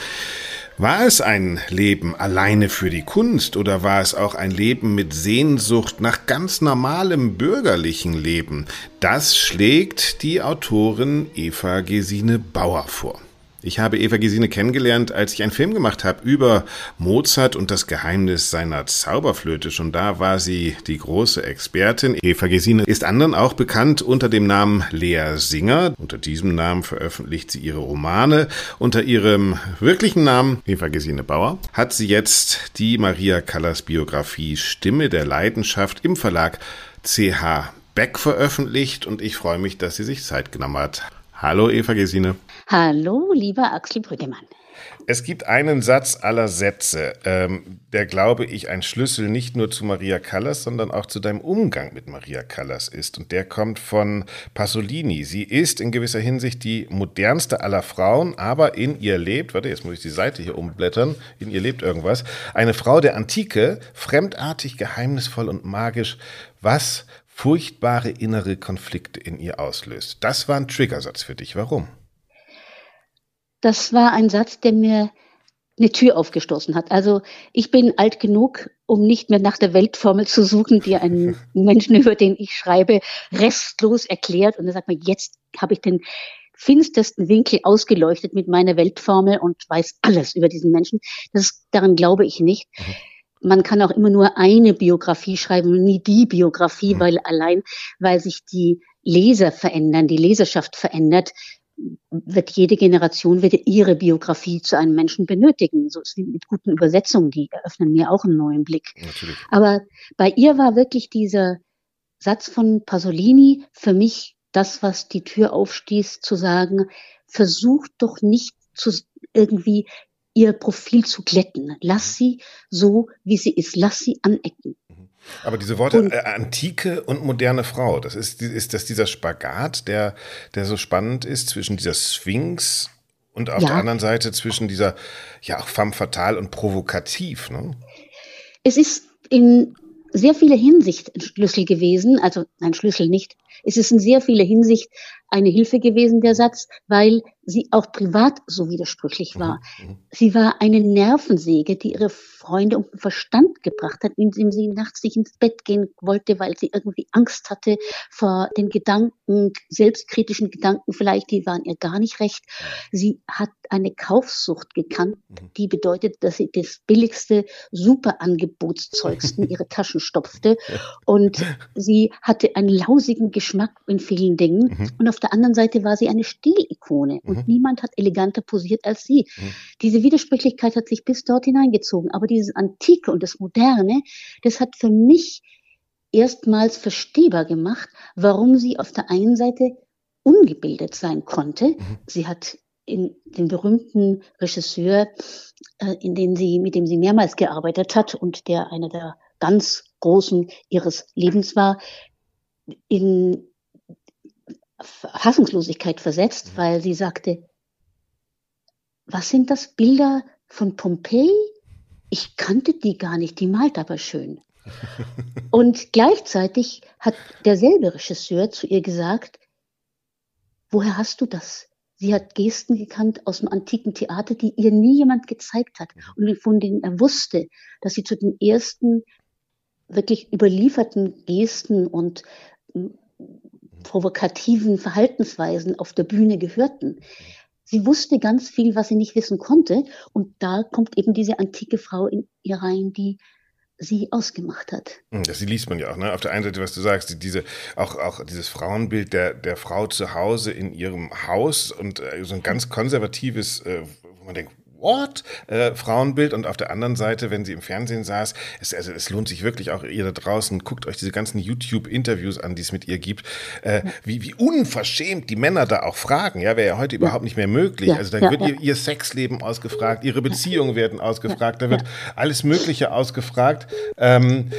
War es ein Leben alleine für die Kunst oder war es auch ein Leben mit Sehnsucht nach ganz normalem bürgerlichen Leben? Das schlägt die Autorin Eva Gesine Bauer vor. Ich habe Eva Gesine kennengelernt, als ich einen Film gemacht habe über Mozart und das Geheimnis seiner Zauberflöte. Schon da war sie die große Expertin. Eva Gesine ist anderen auch bekannt unter dem Namen Lea Singer. Unter diesem Namen veröffentlicht sie ihre Romane. Unter ihrem wirklichen Namen, Eva Gesine Bauer, hat sie jetzt die Maria Callas Biografie Stimme der Leidenschaft im Verlag CH Beck veröffentlicht und ich freue mich, dass sie sich Zeit genommen hat. Hallo Eva Gesine. Hallo, lieber Axel Brüggemann. Es gibt einen Satz aller Sätze, ähm, der, glaube ich, ein Schlüssel nicht nur zu Maria Callas, sondern auch zu deinem Umgang mit Maria Callas ist. Und der kommt von Pasolini. Sie ist in gewisser Hinsicht die modernste aller Frauen, aber in ihr lebt, warte, jetzt muss ich die Seite hier umblättern, in ihr lebt irgendwas, eine Frau der Antike, fremdartig, geheimnisvoll und magisch. Was furchtbare innere Konflikte in ihr auslöst. Das war ein Triggersatz für dich. Warum? Das war ein Satz, der mir eine Tür aufgestoßen hat. Also ich bin alt genug, um nicht mehr nach der Weltformel zu suchen, die einen Menschen, über den ich schreibe, restlos erklärt. Und dann sagt man, jetzt habe ich den, finstersten Winkel ausgeleuchtet mit meiner Weltformel und weiß alles über diesen Menschen. Das, daran glaube ich nicht. Mhm. Man kann auch immer nur eine Biografie schreiben, nie die Biografie, mhm. weil allein, weil sich die Leser verändern, die Leserschaft verändert, wird jede Generation wird ihre Biografie zu einem Menschen benötigen. So ist mit guten Übersetzungen, die eröffnen mir auch einen neuen Blick. Natürlich. Aber bei ihr war wirklich dieser Satz von Pasolini für mich das, was die Tür aufstieß, zu sagen, versucht doch nicht zu irgendwie ihr Profil zu glätten. Lass sie so, wie sie ist. Lass sie anecken. Aber diese Worte und, äh, antike und moderne Frau, das ist, ist das dieser Spagat, der, der so spannend ist zwischen dieser Sphinx und auf ja. der anderen Seite zwischen dieser, ja, auch femme fatale und provokativ. Ne? Es ist in sehr vieler Hinsicht ein Schlüssel gewesen, also ein Schlüssel nicht. Es ist in sehr vieler Hinsicht eine Hilfe gewesen, der Satz, weil sie auch privat so widersprüchlich war. Mhm. mhm. Sie war eine Nervensäge, die ihre Freunde um den Verstand gebracht hat, indem sie nachts nicht ins Bett gehen wollte, weil sie irgendwie Angst hatte vor den Gedanken, selbstkritischen Gedanken vielleicht, die waren ihr gar nicht recht. Sie hat eine Kaufsucht gekannt, mhm. die bedeutet, dass sie das billigste Superangebotszeugsten in ihre Taschen stopfte und sie hatte einen lausigen Geschmack in vielen Dingen mhm. und auf der anderen Seite war sie eine Stilikone und mhm. niemand hat eleganter posiert als sie. Mhm. Diese Widersprüchlichkeit hat sich bis dort hineingezogen. Aber dieses Antike und das Moderne, das hat für mich erstmals verstehbar gemacht, warum sie auf der einen Seite ungebildet sein konnte. Mhm. Sie hat in den berühmten Regisseur, äh, in den sie, mit dem sie mehrmals gearbeitet hat und der einer der ganz großen ihres Lebens war, in Fassungslosigkeit versetzt, mhm. weil sie sagte, was sind das Bilder von Pompeji? Ich kannte die gar nicht, die malt aber schön. Und gleichzeitig hat derselbe Regisseur zu ihr gesagt, woher hast du das? Sie hat Gesten gekannt aus dem antiken Theater, die ihr nie jemand gezeigt hat mhm. und von denen er wusste, dass sie zu den ersten wirklich überlieferten Gesten und provokativen Verhaltensweisen auf der Bühne gehörten. Sie wusste ganz viel, was sie nicht wissen konnte. Und da kommt eben diese antike Frau in ihr rein, die sie ausgemacht hat. Hm, das liest man ja auch, ne? Auf der einen Seite, was du sagst, diese, auch, auch dieses Frauenbild der, der Frau zu Hause in ihrem Haus und äh, so ein ganz konservatives, äh, wo man denkt, what? Äh, Frauenbild und auf der anderen Seite, wenn sie im Fernsehen saß, es, also es lohnt sich wirklich auch ihr da draußen, guckt euch diese ganzen YouTube-Interviews an, die es mit ihr gibt, äh, wie, wie unverschämt die Männer da auch fragen, ja, wäre ja heute überhaupt nicht mehr möglich. Ja, also da ja, wird. Ihr, ihr Sexleben ausgefragt, ihre Beziehungen werden ausgefragt, da wird alles Mögliche ausgefragt. Ähm,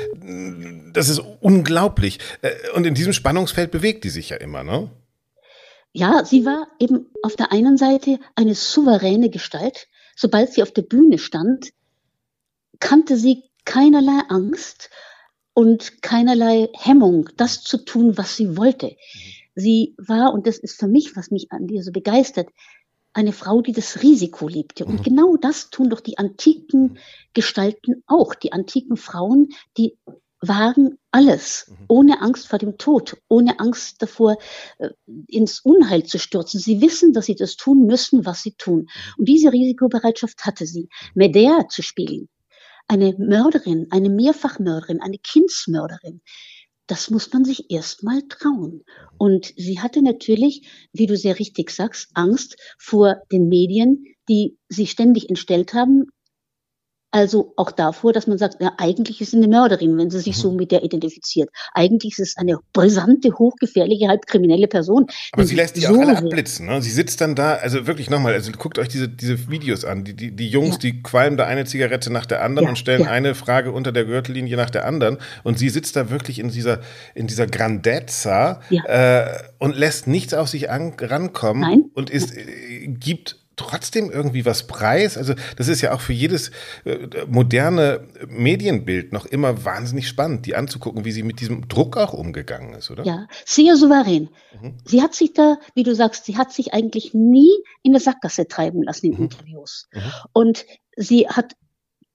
das ist unglaublich. Äh, und in diesem Spannungsfeld bewegt die sich ja immer, ne? Ja, sie war eben auf der einen Seite eine souveräne Gestalt, sobald sie auf der Bühne stand, kannte sie keinerlei Angst und keinerlei Hemmung, das zu tun, was sie wollte. Mhm. Sie war, und das ist für mich, was mich an ihr so begeistert, eine Frau, die das Risiko liebte. Und mhm. genau das tun doch die antiken Gestalten auch. Die antiken Frauen, die wagen alles, mhm. ohne Angst vor dem Tod, ohne Angst davor, äh, ins Unheil zu stürzen. Sie wissen, dass sie das tun müssen, was sie tun. Mhm. Und diese Risikobereitschaft hatte sie. Medea zu spielen, eine Mörderin, eine Mehrfachmörderin, eine Kindsmörderin, das muss man sich erstmal trauen. Mhm. Und sie hatte natürlich, wie du sehr richtig sagst, Angst vor den Medien, die sie ständig entstellt haben, also auch davor, dass man sagt, ja, eigentlich ist sie eine Mörderin, wenn sie sich mhm. so mit der identifiziert. Eigentlich ist es eine brisante, hochgefährliche, halbkriminelle Person. Aber sie lässt sich so auch alle abblitzen. Ne? Sie sitzt dann da, also wirklich nochmal, also guckt euch diese, diese Videos an. Die, die, die Jungs, ja. die qualmen da eine Zigarette nach der anderen ja, und stellen ja. eine Frage unter der Gürtellinie nach der anderen. Und sie sitzt da wirklich in dieser, in dieser Grandezza äh, und lässt nichts auf sich an, rankommen Nein. und ist, äh, gibt trotzdem irgendwie was preis? Also das ist ja auch für jedes äh, moderne Medienbild noch immer wahnsinnig spannend, die anzugucken, wie sie mit diesem Druck auch umgegangen ist, oder? Ja, sehr souverän. Mhm. Sie hat sich da, wie du sagst, sie hat sich eigentlich nie in eine Sackgasse treiben lassen in mhm. Interviews. Mhm. Und sie hat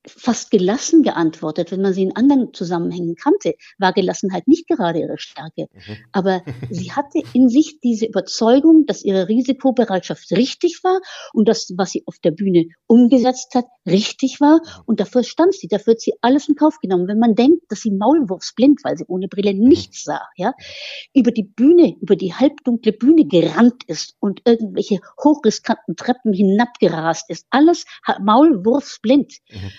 fast gelassen geantwortet, wenn man sie in anderen Zusammenhängen kannte, war Gelassenheit nicht gerade ihre Stärke. Mhm. Aber sie hatte in sich diese Überzeugung, dass ihre Risikobereitschaft richtig war und das, was sie auf der Bühne umgesetzt hat, richtig war. Mhm. Und dafür stand sie, dafür hat sie alles in Kauf genommen. Wenn man denkt, dass sie maulwurfsblind, weil sie ohne Brille mhm. nichts sah, ja, über die Bühne, über die halbdunkle Bühne gerannt ist und irgendwelche hochriskanten Treppen hinabgerast ist, alles maulwurfsblind. Mhm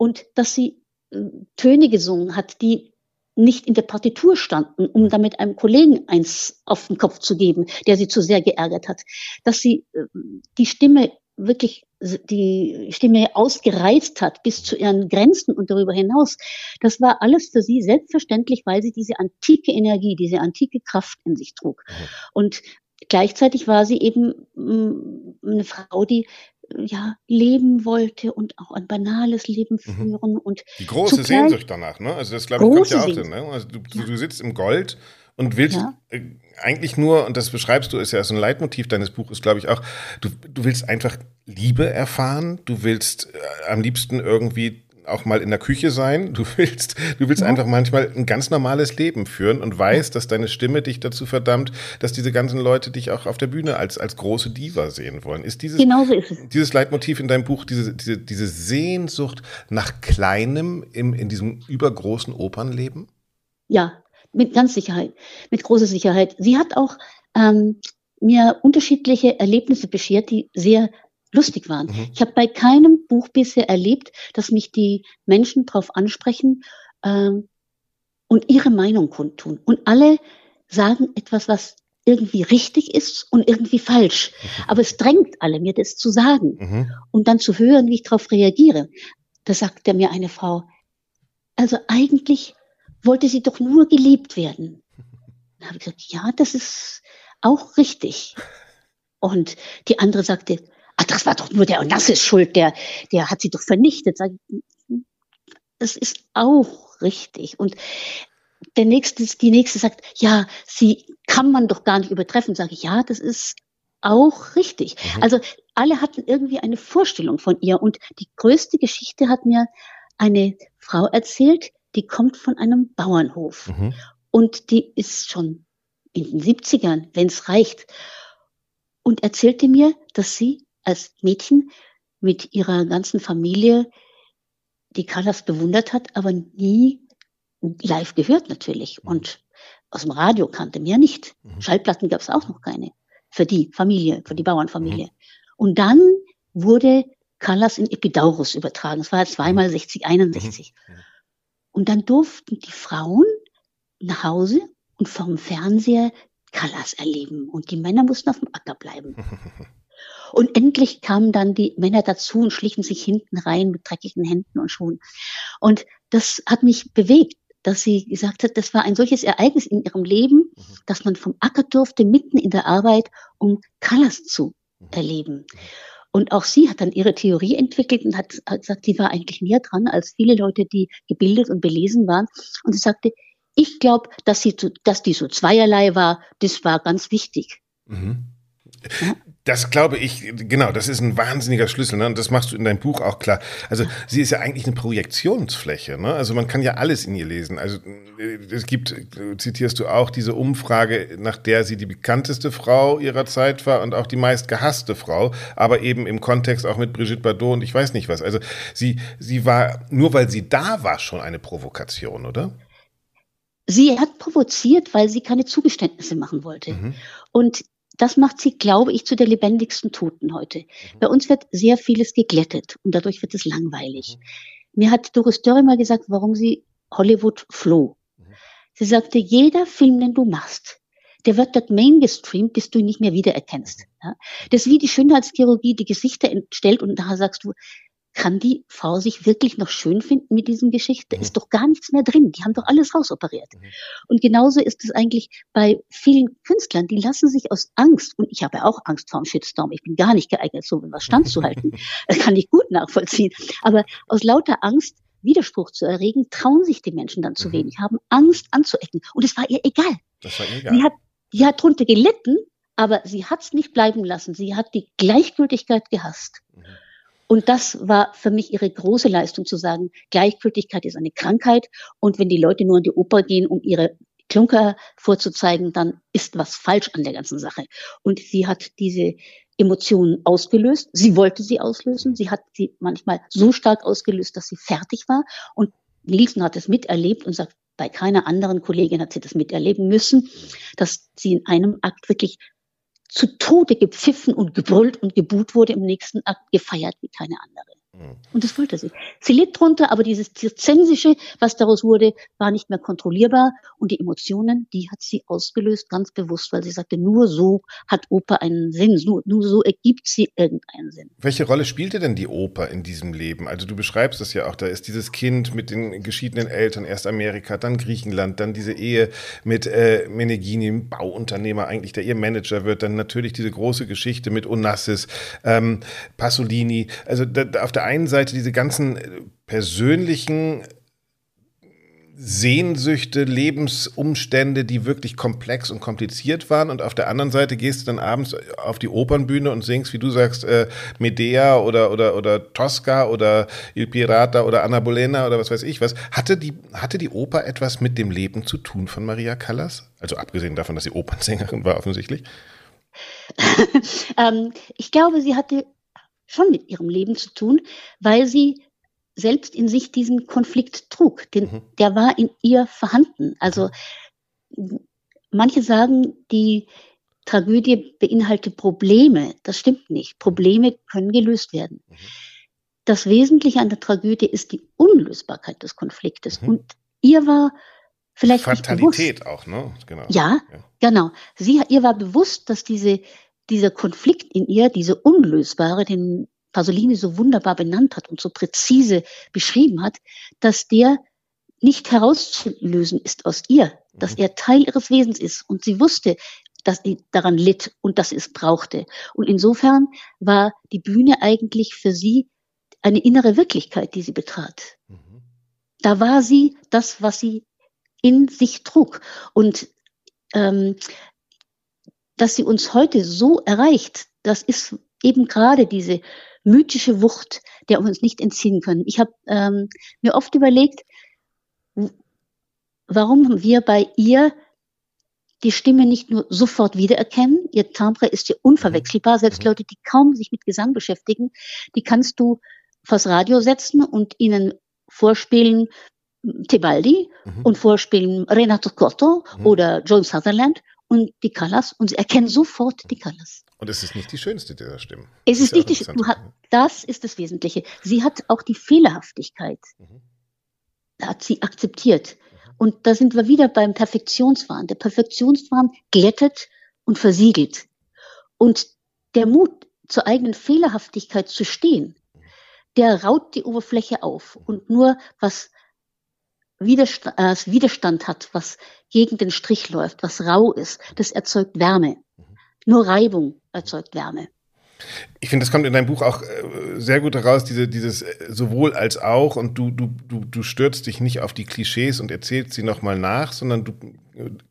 und dass sie äh, Töne gesungen hat, die nicht in der Partitur standen, um damit einem Kollegen eins auf den Kopf zu geben, der sie zu sehr geärgert hat, dass sie äh, die Stimme wirklich die Stimme ausgereizt hat bis zu ihren Grenzen und darüber hinaus. Das war alles für sie selbstverständlich, weil sie diese antike Energie, diese antike Kraft in sich trug. Mhm. Und gleichzeitig war sie eben mm, eine Frau, die ja, leben wollte und auch ein banales Leben mhm. führen. Mhm. Und die große Sehnsucht danach, ne? Also das glaube ich kommt ja auch drin, ne? Also du, ja. du sitzt im Gold und willst ja. äh, eigentlich nur, und das beschreibst du, ist ja so ein Leitmotiv deines Buches, glaube ich auch, du, du willst einfach Liebe erfahren, du willst äh, am liebsten irgendwie auch mal in der Küche sein. Du willst, du willst ja. einfach manchmal ein ganz normales Leben führen und weißt, dass deine Stimme dich dazu verdammt, dass diese ganzen Leute dich auch auf der Bühne als, als große Diva sehen wollen. Ist dieses, Genauso ist es. dieses Leitmotiv in deinem Buch, diese, diese, diese Sehnsucht nach Kleinem im, in diesem übergroßen Opernleben? Ja, mit ganz Sicherheit, mit großer Sicherheit. Sie hat auch ähm, mir unterschiedliche Erlebnisse beschert, die sehr lustig waren. Mhm. Ich habe bei keinem Buch bisher erlebt, dass mich die Menschen darauf ansprechen ähm, und ihre Meinung kundtun. Und alle sagen etwas, was irgendwie richtig ist und irgendwie falsch. Mhm. Aber es drängt alle, mir das zu sagen mhm. und dann zu hören, wie ich darauf reagiere. Da sagte mir eine Frau, also eigentlich wollte sie doch nur geliebt werden. Dann habe ich gesagt, ja, das ist auch richtig. Und die andere sagte, ach, das war doch nur der Onassis schuld, der, der hat sie doch vernichtet. Sag, das ist auch richtig. Und der nächste, die nächste sagt, ja, sie kann man doch gar nicht übertreffen. Sage ich, ja, das ist auch richtig. Mhm. Also alle hatten irgendwie eine Vorstellung von ihr. Und die größte Geschichte hat mir eine Frau erzählt, die kommt von einem Bauernhof. Mhm. Und die ist schon in den 70ern, wenn es reicht. Und erzählte mir, dass sie als Mädchen mit ihrer ganzen Familie die Callas bewundert hat, aber nie live gehört natürlich. Mhm. Und aus dem Radio kannte mehr nicht. Mhm. Schallplatten gab es auch noch keine. Für die Familie, für die Bauernfamilie. Mhm. Und dann wurde Callas in Epidaurus übertragen. Es war zweimal 60, 61. Mhm. mhm. Und dann durften die Frauen nach Hause und vom Fernseher Callas erleben. Und die Männer mussten auf dem Acker bleiben. Und endlich kamen dann die Männer dazu und schlichen sich hinten rein mit dreckigen Händen und Schuhen. Und das hat mich bewegt, dass sie gesagt hat, das war ein solches Ereignis in ihrem Leben, mhm. dass man vom Acker durfte, mitten in der Arbeit, um Colors zu mhm. erleben. Und auch sie hat dann ihre Theorie entwickelt und hat, hat gesagt, sie war eigentlich näher dran als viele Leute, die gebildet und belesen waren. Und sie sagte, ich glaube, dass, sie, dass die so zweierlei war, das war ganz wichtig. Mhm. Das glaube ich, genau, das ist ein wahnsinniger Schlüssel, ne? Und das machst du in deinem Buch auch klar. Also sie ist ja eigentlich eine Projektionsfläche, ne? Also man kann ja alles in ihr lesen. Also äh, es gibt, zitierst du auch, diese Umfrage, nach der sie die bekannteste Frau ihrer Zeit war und auch die meist gehasste Frau, aber eben im Kontext auch mit Brigitte Bardot und ich weiß nicht was. Also sie, sie war, nur weil sie da war, schon eine Provokation, oder? Sie hat provoziert, weil sie keine Zugeständnisse machen wollte. Mhm. Und das macht sie, glaube ich, zu der lebendigsten Toten heute. Mhm. Bei uns wird sehr vieles geglättet und dadurch wird es langweilig. Mhm. Mir hat Doris Dörre mal gesagt, warum sie Hollywood floh. Mhm. Sie sagte, jeder Film, den du machst, der wird dort main bis du ihn nicht mehr wiedererkennst. Ja? Das ist wie die Schönheitschirurgie, die Gesichter entstellt und nachher sagst du, kann die Frau sich wirklich noch schön finden mit diesem Geschichte? Mhm. Ist doch gar nichts mehr drin. Die haben doch alles rausoperiert. Mhm. Und genauso ist es eigentlich bei vielen Künstlern. Die lassen sich aus Angst, und ich habe ja auch Angst vor dem Shitstorm. Ich bin gar nicht geeignet, so was standzuhalten. das kann ich gut nachvollziehen. Aber aus lauter Angst, Widerspruch zu erregen, trauen sich die Menschen dann zu mhm. wenig, haben Angst anzuecken. Und es war ihr egal. Das war ihr egal. Sie hat, die hat drunter gelitten, aber sie hat es nicht bleiben lassen. Sie hat die Gleichgültigkeit gehasst. Und das war für mich ihre große Leistung zu sagen, Gleichgültigkeit ist eine Krankheit und wenn die Leute nur in die Oper gehen, um ihre Klunker vorzuzeigen, dann ist was falsch an der ganzen Sache. Und sie hat diese Emotionen ausgelöst. Sie wollte sie auslösen. Sie hat sie manchmal so stark ausgelöst, dass sie fertig war. Und Nielsen hat es miterlebt und sagt, bei keiner anderen Kollegin hat sie das miterleben müssen, dass sie in einem Akt wirklich zu Tode gepfiffen und gebrüllt und gebuht wurde, im nächsten Akt gefeiert wie keine andere. Mhm. Und das wollte sie. Sie litt drunter, aber dieses Zirzensische, was daraus wurde, war nicht mehr kontrollierbar. Und die Emotionen, die hat sie ausgelöst, ganz bewusst, weil sie sagte, nur so hat Oper einen Sinn, nur, nur so ergibt sie irgendeinen Sinn. Welche Rolle spielte denn die Oper in diesem Leben? Also du beschreibst es ja auch, da ist dieses Kind mit den geschiedenen Eltern, erst Amerika, dann Griechenland, dann diese Ehe mit äh, Meneghini, Bauunternehmer eigentlich, der ihr Manager wird, dann natürlich diese große Geschichte mit Onassis, ähm, Pasolini. Also da, auf der der einen Seite diese ganzen äh, persönlichen Sehnsüchte, Lebensumstände, die wirklich komplex und kompliziert waren. Und auf der anderen Seite gehst du dann abends auf die Opernbühne und singst, wie du sagst, äh, Medea oder, oder, oder Tosca oder Il Pirata oder Anna Bolena oder was weiß ich was. Hatte die, hatte die Oper etwas mit dem Leben zu tun von Maria Callas? Also abgesehen davon, dass sie Opernsängerin war offensichtlich. ähm, ich glaube, sie hatte schon mit ihrem Leben zu tun, weil sie selbst in sich diesen Konflikt trug. Den, mhm. Der war in ihr vorhanden. Also manche sagen, die Tragödie beinhaltet Probleme. Das stimmt nicht. Probleme können gelöst werden. Mhm. Das Wesentliche an der Tragödie ist die Unlösbarkeit des Konfliktes. Mhm. Und ihr war vielleicht. Fatalität auch, ne? Genau. Ja, ja, genau. Sie, ihr war bewusst, dass diese dieser Konflikt in ihr, diese unlösbare, den Pasolini so wunderbar benannt hat und so präzise beschrieben hat, dass der nicht herauszulösen ist aus ihr, dass mhm. er Teil ihres Wesens ist. Und sie wusste, dass sie daran litt und dass sie es brauchte. Und insofern war die Bühne eigentlich für sie eine innere Wirklichkeit, die sie betrat. Mhm. Da war sie das, was sie in sich trug. Und ähm, dass sie uns heute so erreicht, das ist eben gerade diese mythische Wucht, der wir uns nicht entziehen können. Ich habe ähm, mir oft überlegt, warum wir bei ihr die Stimme nicht nur sofort wiedererkennen. Ihr Timbre ist ja unverwechselbar. Selbst mhm. Leute, die kaum sich mit Gesang beschäftigen, die kannst du vors Radio setzen und ihnen vorspielen Tebaldi mhm. und vorspielen Renato Cotto mhm. oder John Sutherland und die Callas und sie erkennen sofort die Callas. Und es ist nicht die schönste dieser Stimmen. Es ist, ist nicht die, du hat, das ist das Wesentliche. Sie hat auch die Fehlerhaftigkeit, mhm. hat sie akzeptiert. Mhm. Und da sind wir wieder beim Perfektionswahn. Der Perfektionswahn glättet und versiegelt. Und der Mut, zur eigenen Fehlerhaftigkeit zu stehen, der raut die Oberfläche auf. Und nur was Widerstand, äh, Widerstand hat, was gegen den Strich läuft, was rau ist, das erzeugt Wärme. Nur Reibung erzeugt Wärme. Ich finde, das kommt in deinem Buch auch äh, sehr gut heraus, diese, dieses äh, sowohl als auch und du, du, du, du stürzt dich nicht auf die Klischees und erzählst sie nochmal nach, sondern du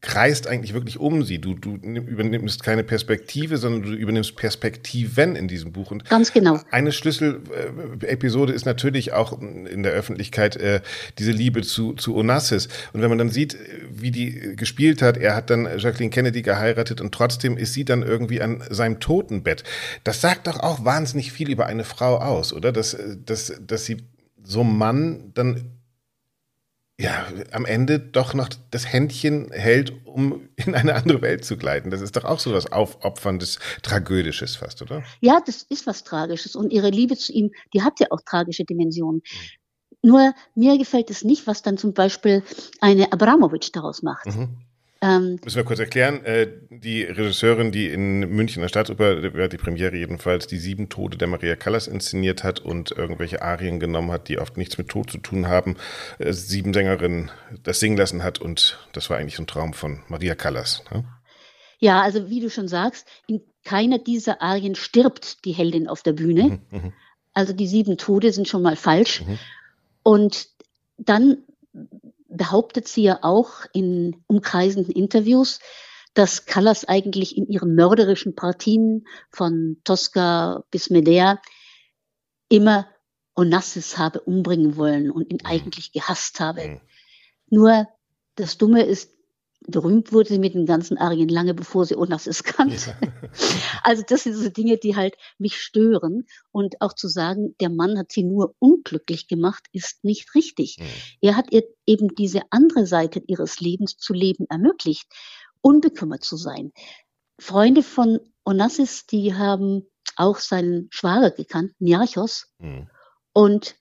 kreist eigentlich wirklich um sie. Du, du übernimmst keine Perspektive, sondern du übernimmst Perspektiven in diesem Buch. Und Ganz genau. Eine Schlüsselepisode ist natürlich auch in der Öffentlichkeit äh, diese Liebe zu, zu Onassis. Und wenn man dann sieht, wie die gespielt hat, er hat dann Jacqueline Kennedy geheiratet und trotzdem ist sie dann irgendwie an seinem Totenbett. Das sagt doch auch wahnsinnig viel über eine Frau aus, oder? Dass, dass, dass sie so Mann dann ja, am Ende doch noch das Händchen hält, um in eine andere Welt zu gleiten. Das ist doch auch so was Aufopferndes, Tragödisches fast, oder? Ja, das ist was Tragisches. Und ihre Liebe zu ihm, die hat ja auch tragische Dimensionen. Mhm. Nur mir gefällt es nicht, was dann zum Beispiel eine Abramowitsch daraus macht. Mhm. Ähm, Müssen wir kurz erklären, äh, die Regisseurin, die in München, der Staatsoper, die Premiere jedenfalls, die sieben Tode der Maria Callas inszeniert hat und irgendwelche Arien genommen hat, die oft nichts mit Tod zu tun haben, äh, sieben Sängerinnen das singen lassen hat und das war eigentlich so ein Traum von Maria Callas. Ne? Ja, also wie du schon sagst, in keiner dieser Arien stirbt die Heldin auf der Bühne. Mhm, mh. Also die sieben Tode sind schon mal falsch. Mhm. Und dann behauptet sie ja auch in umkreisenden Interviews, dass Callas eigentlich in ihren mörderischen Partien von Tosca bis Medea immer Onassis habe umbringen wollen und ihn eigentlich gehasst habe. Nur das Dumme ist, berühmt wurde sie mit den ganzen Arien lange bevor sie Onassis kannte. Ja. Also das sind so Dinge, die halt mich stören. Und auch zu sagen, der Mann hat sie nur unglücklich gemacht, ist nicht richtig. Mhm. Er hat ihr eben diese andere Seite ihres Lebens zu leben ermöglicht, unbekümmert zu sein. Freunde von Onassis, die haben auch seinen Schwager gekannt, Niarchos. Mhm. Und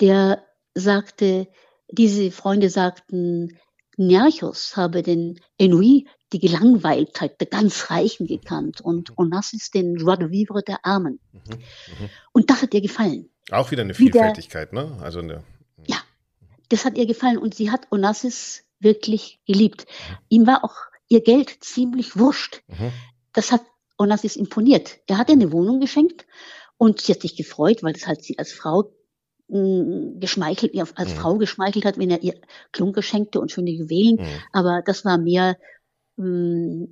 der sagte, diese Freunde sagten, Niarchos habe den Enui die Gelangweiltheit der ganz Reichen gekannt und mhm. Onassis den Joie de Vivre der Armen. Mhm. Mhm. Und das hat ihr gefallen. Auch wieder eine Vielfältigkeit, der, ne? Also eine, mhm. ja, das hat ihr gefallen und sie hat Onassis wirklich geliebt. Mhm. Ihm war auch ihr Geld ziemlich wurscht. Mhm. Das hat Onassis imponiert. Er hat ihr eine Wohnung geschenkt und sie hat sich gefreut, weil das halt sie als Frau geschmeichelt, ihr als mhm. Frau geschmeichelt hat, wenn er ihr Klunker schenkte und schöne Juwelen. Mhm. Aber das war mehr mh,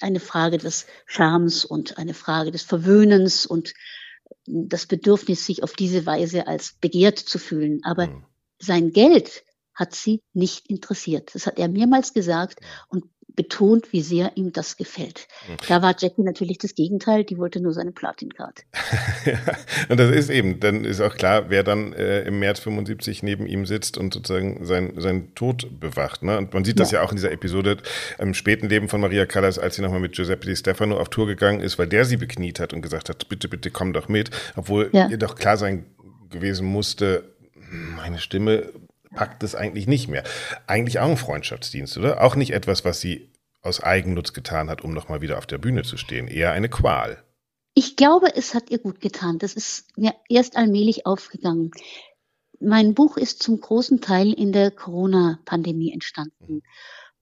eine Frage des Charmes und eine Frage des Verwöhnens und das Bedürfnis, sich auf diese Weise als begehrt zu fühlen. Aber mhm. sein Geld hat sie nicht interessiert. Das hat er mehrmals gesagt und betont, wie sehr ihm das gefällt. Mhm. Da war Jackie natürlich das Gegenteil, die wollte nur seine Platin-Card. ja, und das ist eben, dann ist auch klar, wer dann äh, im März 75 neben ihm sitzt und sozusagen sein, sein Tod bewacht. Ne? Und man sieht das ja. ja auch in dieser Episode im späten Leben von Maria Callas, als sie nochmal mit Giuseppe Di Stefano auf Tour gegangen ist, weil der sie bekniet hat und gesagt hat, bitte, bitte komm doch mit, obwohl ja. ihr doch klar sein gewesen musste, meine Stimme packt es eigentlich nicht mehr. Eigentlich auch ein Freundschaftsdienst, oder? Auch nicht etwas, was sie aus Eigennutz getan hat, um nochmal wieder auf der Bühne zu stehen. Eher eine Qual. Ich glaube, es hat ihr gut getan. Das ist mir erst allmählich aufgegangen. Mein Buch ist zum großen Teil in der Corona-Pandemie entstanden.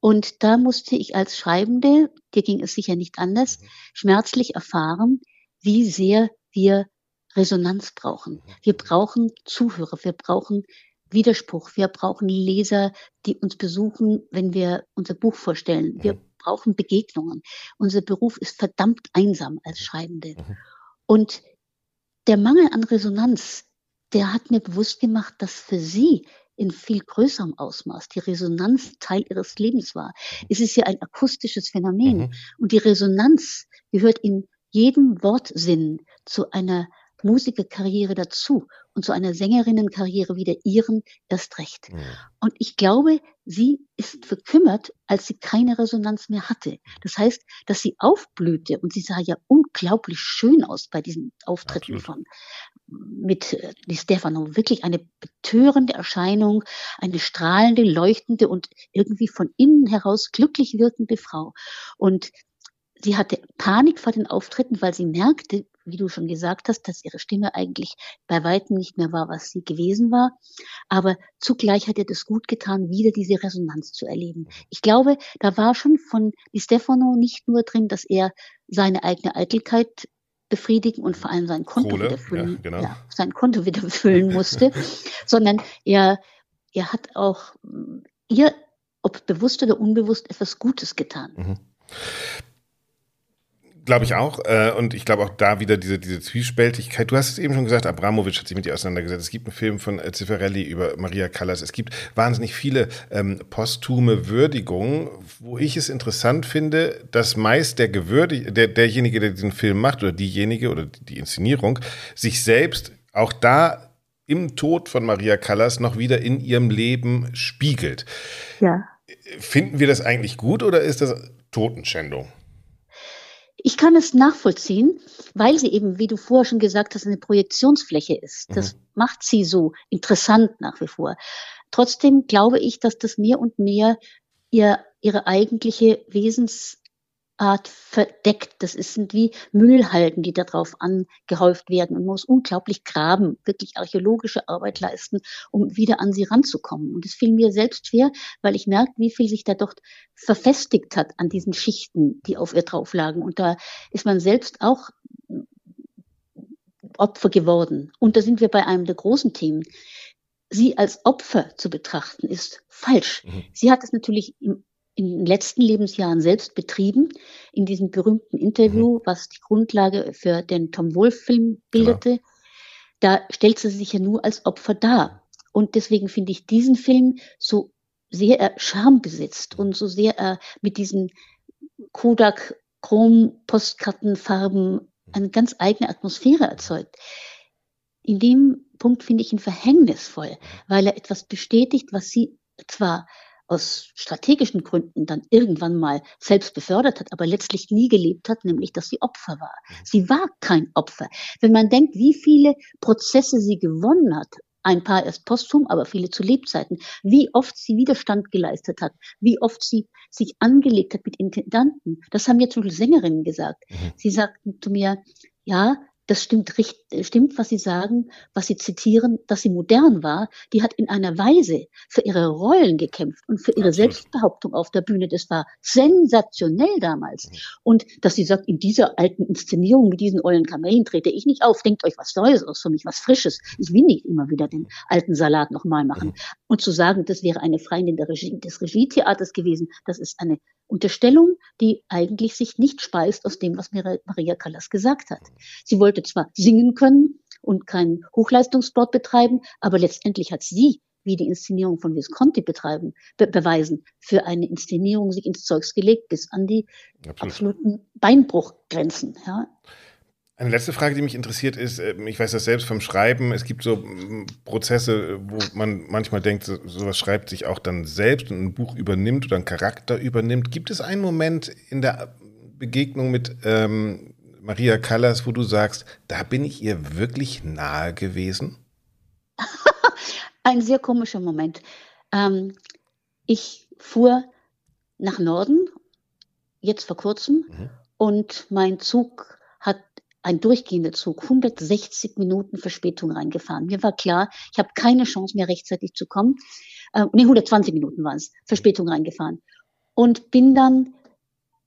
Und da musste ich als Schreibende, dir ging es sicher nicht anders, mhm. schmerzlich erfahren, wie sehr wir Resonanz brauchen. Mhm. Wir brauchen Zuhörer, wir brauchen Widerspruch. Wir brauchen Leser, die uns besuchen, wenn wir unser Buch vorstellen. Wir mhm. Brauchen Begegnungen. Unser Beruf ist verdammt einsam als Schreibende. Mhm. Und der Mangel an Resonanz, der hat mir bewusst gemacht, dass für Sie in viel größerem Ausmaß die Resonanz Teil Ihres Lebens war. Mhm. Es ist ja ein akustisches Phänomen. Mhm. Und die Resonanz gehört in jedem Wortsinn zu einer Musikerkarriere dazu und zu einer Sängerinnenkarriere wie der ihren erst recht. Mhm. Und ich glaube, sie ist verkümmert, als sie keine Resonanz mehr hatte. Das heißt, dass sie aufblühte und sie sah ja unglaublich schön aus bei diesen Auftritten Absolut. von mit äh, Di Stefano. Wirklich eine betörende Erscheinung, eine strahlende, leuchtende und irgendwie von innen heraus glücklich wirkende Frau. Und sie hatte Panik vor den Auftritten, weil sie merkte, wie du schon gesagt hast, dass ihre Stimme eigentlich bei weitem nicht mehr war, was sie gewesen war. Aber zugleich hat ihr das gut getan, wieder diese Resonanz zu erleben. Ich glaube, da war schon von Di Stefano nicht nur drin, dass er seine eigene Eitelkeit befriedigen und vor allem sein Konto Kohle, wieder füllen, ja, genau. ja, sein Konto wieder füllen musste, sondern er, er hat auch ihr, ob bewusst oder unbewusst, etwas Gutes getan. Mhm. Glaube ich auch. Äh, und ich glaube auch da wieder diese, diese Zwiespältigkeit. Du hast es eben schon gesagt, Abramowitsch hat sich mit ihr auseinandergesetzt. Es gibt einen Film von äh, Ziffarelli über Maria Callas. Es gibt wahnsinnig viele ähm, posthume Würdigungen, wo ich es interessant finde, dass meist der gewürdig, der, derjenige, der diesen Film macht oder diejenige oder die Inszenierung, sich selbst auch da im Tod von Maria Callas noch wieder in ihrem Leben spiegelt. Ja. Finden wir das eigentlich gut oder ist das Totenschändung? Ich kann es nachvollziehen, weil sie eben, wie du vorher schon gesagt hast, eine Projektionsfläche ist. Das mhm. macht sie so interessant nach wie vor. Trotzdem glaube ich, dass das mehr und mehr ihr, ihre eigentliche Wesens, Art verdeckt. Das sind wie Müllhalden, die darauf angehäuft werden. Und man muss unglaublich graben, wirklich archäologische Arbeit leisten, um wieder an sie ranzukommen. Und es fiel mir selbst schwer, weil ich merke, wie viel sich da dort verfestigt hat an diesen Schichten, die auf ihr drauf lagen. Und da ist man selbst auch Opfer geworden. Und da sind wir bei einem der großen Themen. Sie als Opfer zu betrachten, ist falsch. Mhm. Sie hat es natürlich im in den letzten Lebensjahren selbst betrieben, in diesem berühmten Interview, mhm. was die Grundlage für den Tom Wolfe-Film bildete. Genau. da stellt sie sich ja nur als Opfer dar. Und deswegen finde ich diesen Film so sehr er Charme besitzt und so sehr er mit diesen Kodak Chrom Postkartenfarben eine ganz eigene Atmosphäre erzeugt. In dem Punkt finde ich ihn verhängnisvoll, weil er etwas bestätigt, was sie zwar aus strategischen Gründen dann irgendwann mal selbst befördert hat, aber letztlich nie gelebt hat, nämlich dass sie Opfer war. Mhm. Sie war kein Opfer. Wenn man denkt, wie viele Prozesse sie gewonnen hat, ein paar erst posthum, aber viele zu Lebzeiten, wie oft sie Widerstand geleistet hat, wie oft sie sich angelegt hat mit Intendanten. Das haben ja zum Beispiel Sängerinnen gesagt. Mhm. Sie sagten zu mir, ja, das stimmt, stimmt, was Sie sagen, was Sie zitieren, dass sie modern war. Die hat in einer Weise für ihre Rollen gekämpft und für ihre Absolut. Selbstbehauptung auf der Bühne. Das war sensationell damals. Mhm. Und dass sie sagt, in dieser alten Inszenierung mit diesen ollen Kamellen trete ich nicht auf. Denkt euch was Neues aus für mich, was Frisches. Ich will nicht immer wieder den alten Salat nochmal machen. Mhm. Und zu sagen, das wäre eine Freundin der Regie, des Regietheaters gewesen, das ist eine Unterstellung, die eigentlich sich nicht speist aus dem, was Maria Callas gesagt hat. Sie wollte zwar singen können und keinen Hochleistungssport betreiben, aber letztendlich hat sie, wie die Inszenierung von Visconti betreiben, be beweisen, für eine Inszenierung sich ins Zeugs gelegt bis an die Absolut. absoluten Beinbruchgrenzen. Ja. Eine letzte Frage, die mich interessiert, ist, ähm, ich weiß das selbst vom Schreiben, es gibt so Prozesse, wo man manchmal denkt, sowas schreibt sich auch dann selbst und ein Buch übernimmt oder einen Charakter übernimmt. Gibt es einen Moment in der Begegnung mit ähm, Maria Callas, wo du sagst, da bin ich ihr wirklich nahe gewesen? Ein sehr komischer Moment. Ähm, ich fuhr nach Norden, jetzt vor kurzem, mhm. und mein Zug ein durchgehender Zug, 160 Minuten Verspätung reingefahren. Mir war klar, ich habe keine Chance mehr rechtzeitig zu kommen. Äh, nee, 120 Minuten waren es, Verspätung reingefahren. Und bin dann,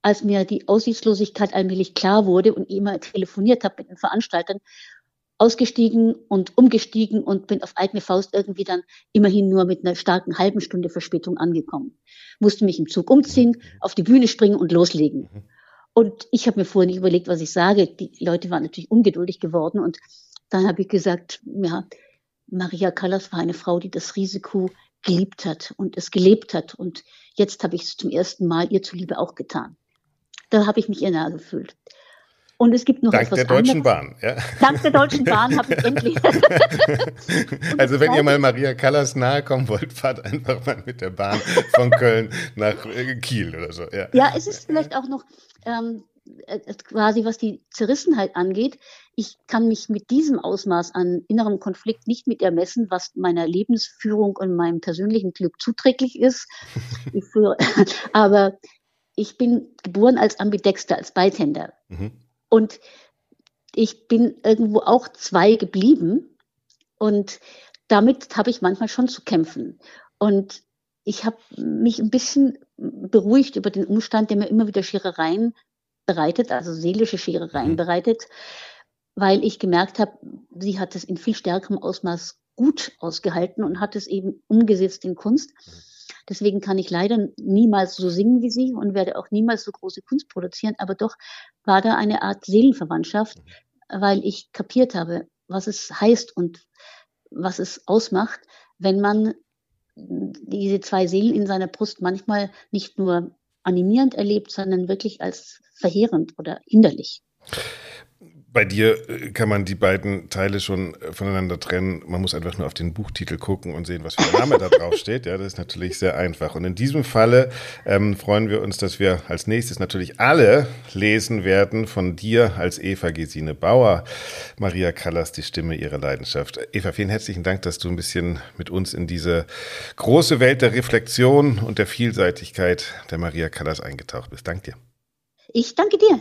als mir die Aussichtslosigkeit allmählich klar wurde und immer telefoniert habe mit den Veranstaltern, ausgestiegen und umgestiegen und bin auf eigene Faust irgendwie dann immerhin nur mit einer starken halben Stunde Verspätung angekommen. Musste mich im Zug umziehen, auf die Bühne springen und loslegen. Und ich habe mir vorher nicht überlegt, was ich sage. Die Leute waren natürlich ungeduldig geworden. Und dann habe ich gesagt, ja, Maria Callas war eine Frau, die das Risiko geliebt hat und es gelebt hat. Und jetzt habe ich es zum ersten Mal ihr zuliebe auch getan. Da habe ich mich ihr nahe gefühlt. Und es gibt noch Dank etwas der Deutschen anderes. Bahn, ja. Dank der Deutschen Bahn habe ich endlich. also wenn ihr mal Maria Callas nahe kommen wollt, fahrt einfach mal mit der Bahn von Köln nach äh, Kiel oder so. Ja, ja es ist vielleicht auch noch ähm, äh, quasi was die Zerrissenheit angeht. Ich kann mich mit diesem Ausmaß an innerem Konflikt nicht mit ermessen, was meiner Lebensführung und meinem persönlichen Glück zuträglich ist. aber ich bin geboren als Ambidexter, als Beithänder. Mhm. Und ich bin irgendwo auch zwei geblieben. Und damit habe ich manchmal schon zu kämpfen. Und ich habe mich ein bisschen beruhigt über den Umstand, der mir immer wieder Scherereien bereitet, also seelische Scherereien mhm. bereitet, weil ich gemerkt habe, sie hat es in viel stärkerem Ausmaß gut ausgehalten und hat es eben umgesetzt in Kunst. Mhm. Deswegen kann ich leider niemals so singen wie sie und werde auch niemals so große Kunst produzieren, aber doch war da eine Art Seelenverwandtschaft, mhm. weil ich kapiert habe, was es heißt und was es ausmacht, wenn man diese zwei Seelen in seiner Brust manchmal nicht nur animierend erlebt, sondern wirklich als verheerend oder hinderlich. Bei dir äh, kann man die beiden Teile schon äh, voneinander trennen. Man muss einfach nur auf den Buchtitel gucken und sehen, was für ein Name da drauf steht. Ja, das ist natürlich sehr einfach. Und in diesem Falle ähm, freuen wir uns, dass wir als nächstes natürlich alle lesen werden von dir als Eva Gesine Bauer. Maria Callas, die Stimme ihrer Leidenschaft. Eva, vielen herzlichen Dank, dass du ein bisschen mit uns in diese große Welt der Reflexion und der Vielseitigkeit der Maria Callas eingetaucht bist. Dank dir. Ich danke dir.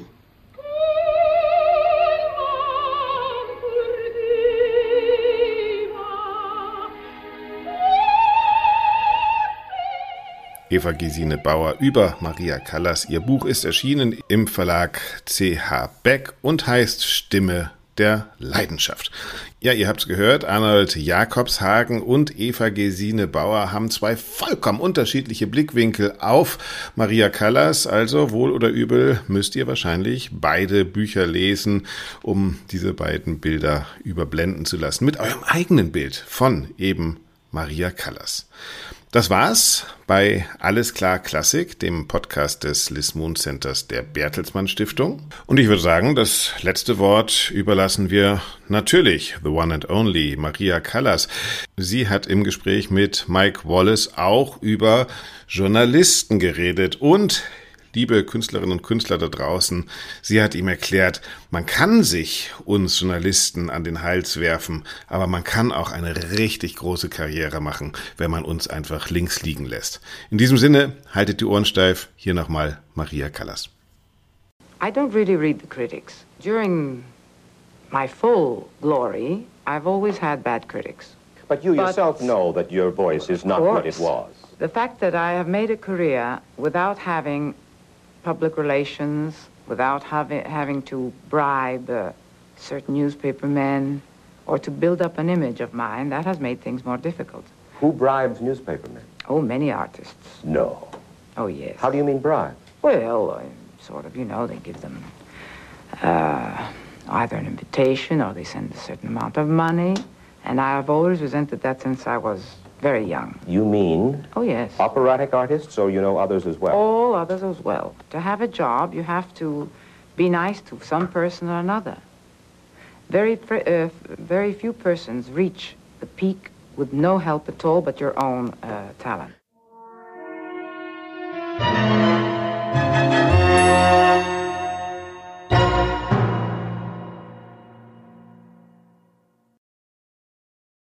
Eva Gesine Bauer über Maria Callas. Ihr Buch ist erschienen im Verlag CH Beck und heißt Stimme der Leidenschaft. Ja, ihr habt's gehört, Arnold Jakobshagen und Eva Gesine Bauer haben zwei vollkommen unterschiedliche Blickwinkel auf Maria Callas. Also wohl oder übel müsst ihr wahrscheinlich beide Bücher lesen, um diese beiden Bilder überblenden zu lassen mit eurem eigenen Bild von eben Maria Callas. Das war's bei Alles klar Klassik, dem Podcast des Lismoon Centers der Bertelsmann Stiftung. Und ich würde sagen, das letzte Wort überlassen wir natürlich the one and only Maria Callas. Sie hat im Gespräch mit Mike Wallace auch über Journalisten geredet und liebe Künstlerinnen und Künstler da draußen, sie hat ihm erklärt, man kann sich uns Journalisten an den Hals werfen, aber man kann auch eine richtig große Karriere machen, wenn man uns einfach links liegen lässt. In diesem Sinne, haltet die Ohren steif. Hier nochmal Maria Callas. I don't really read the critics. During my full glory, I've always had bad critics. But you yourself know that your voice is not what it was. The fact that I have made a career without having public relations without having, having to bribe uh, certain newspaper men or to build up an image of mine, that has made things more difficult. Who bribes newspapermen? Oh, many artists. No. Oh, yes. How do you mean bribe? Well, uh, sort of, you know, they give them uh, either an invitation or they send a certain amount of money. And I have always resented that since I was very young. You mean? Oh, yes. Operatic artists, or you know others as well? All others as well. To have a job, you have to be nice to some person or another. Very, uh, very few persons reach the peak with no help at all but your own uh, talent.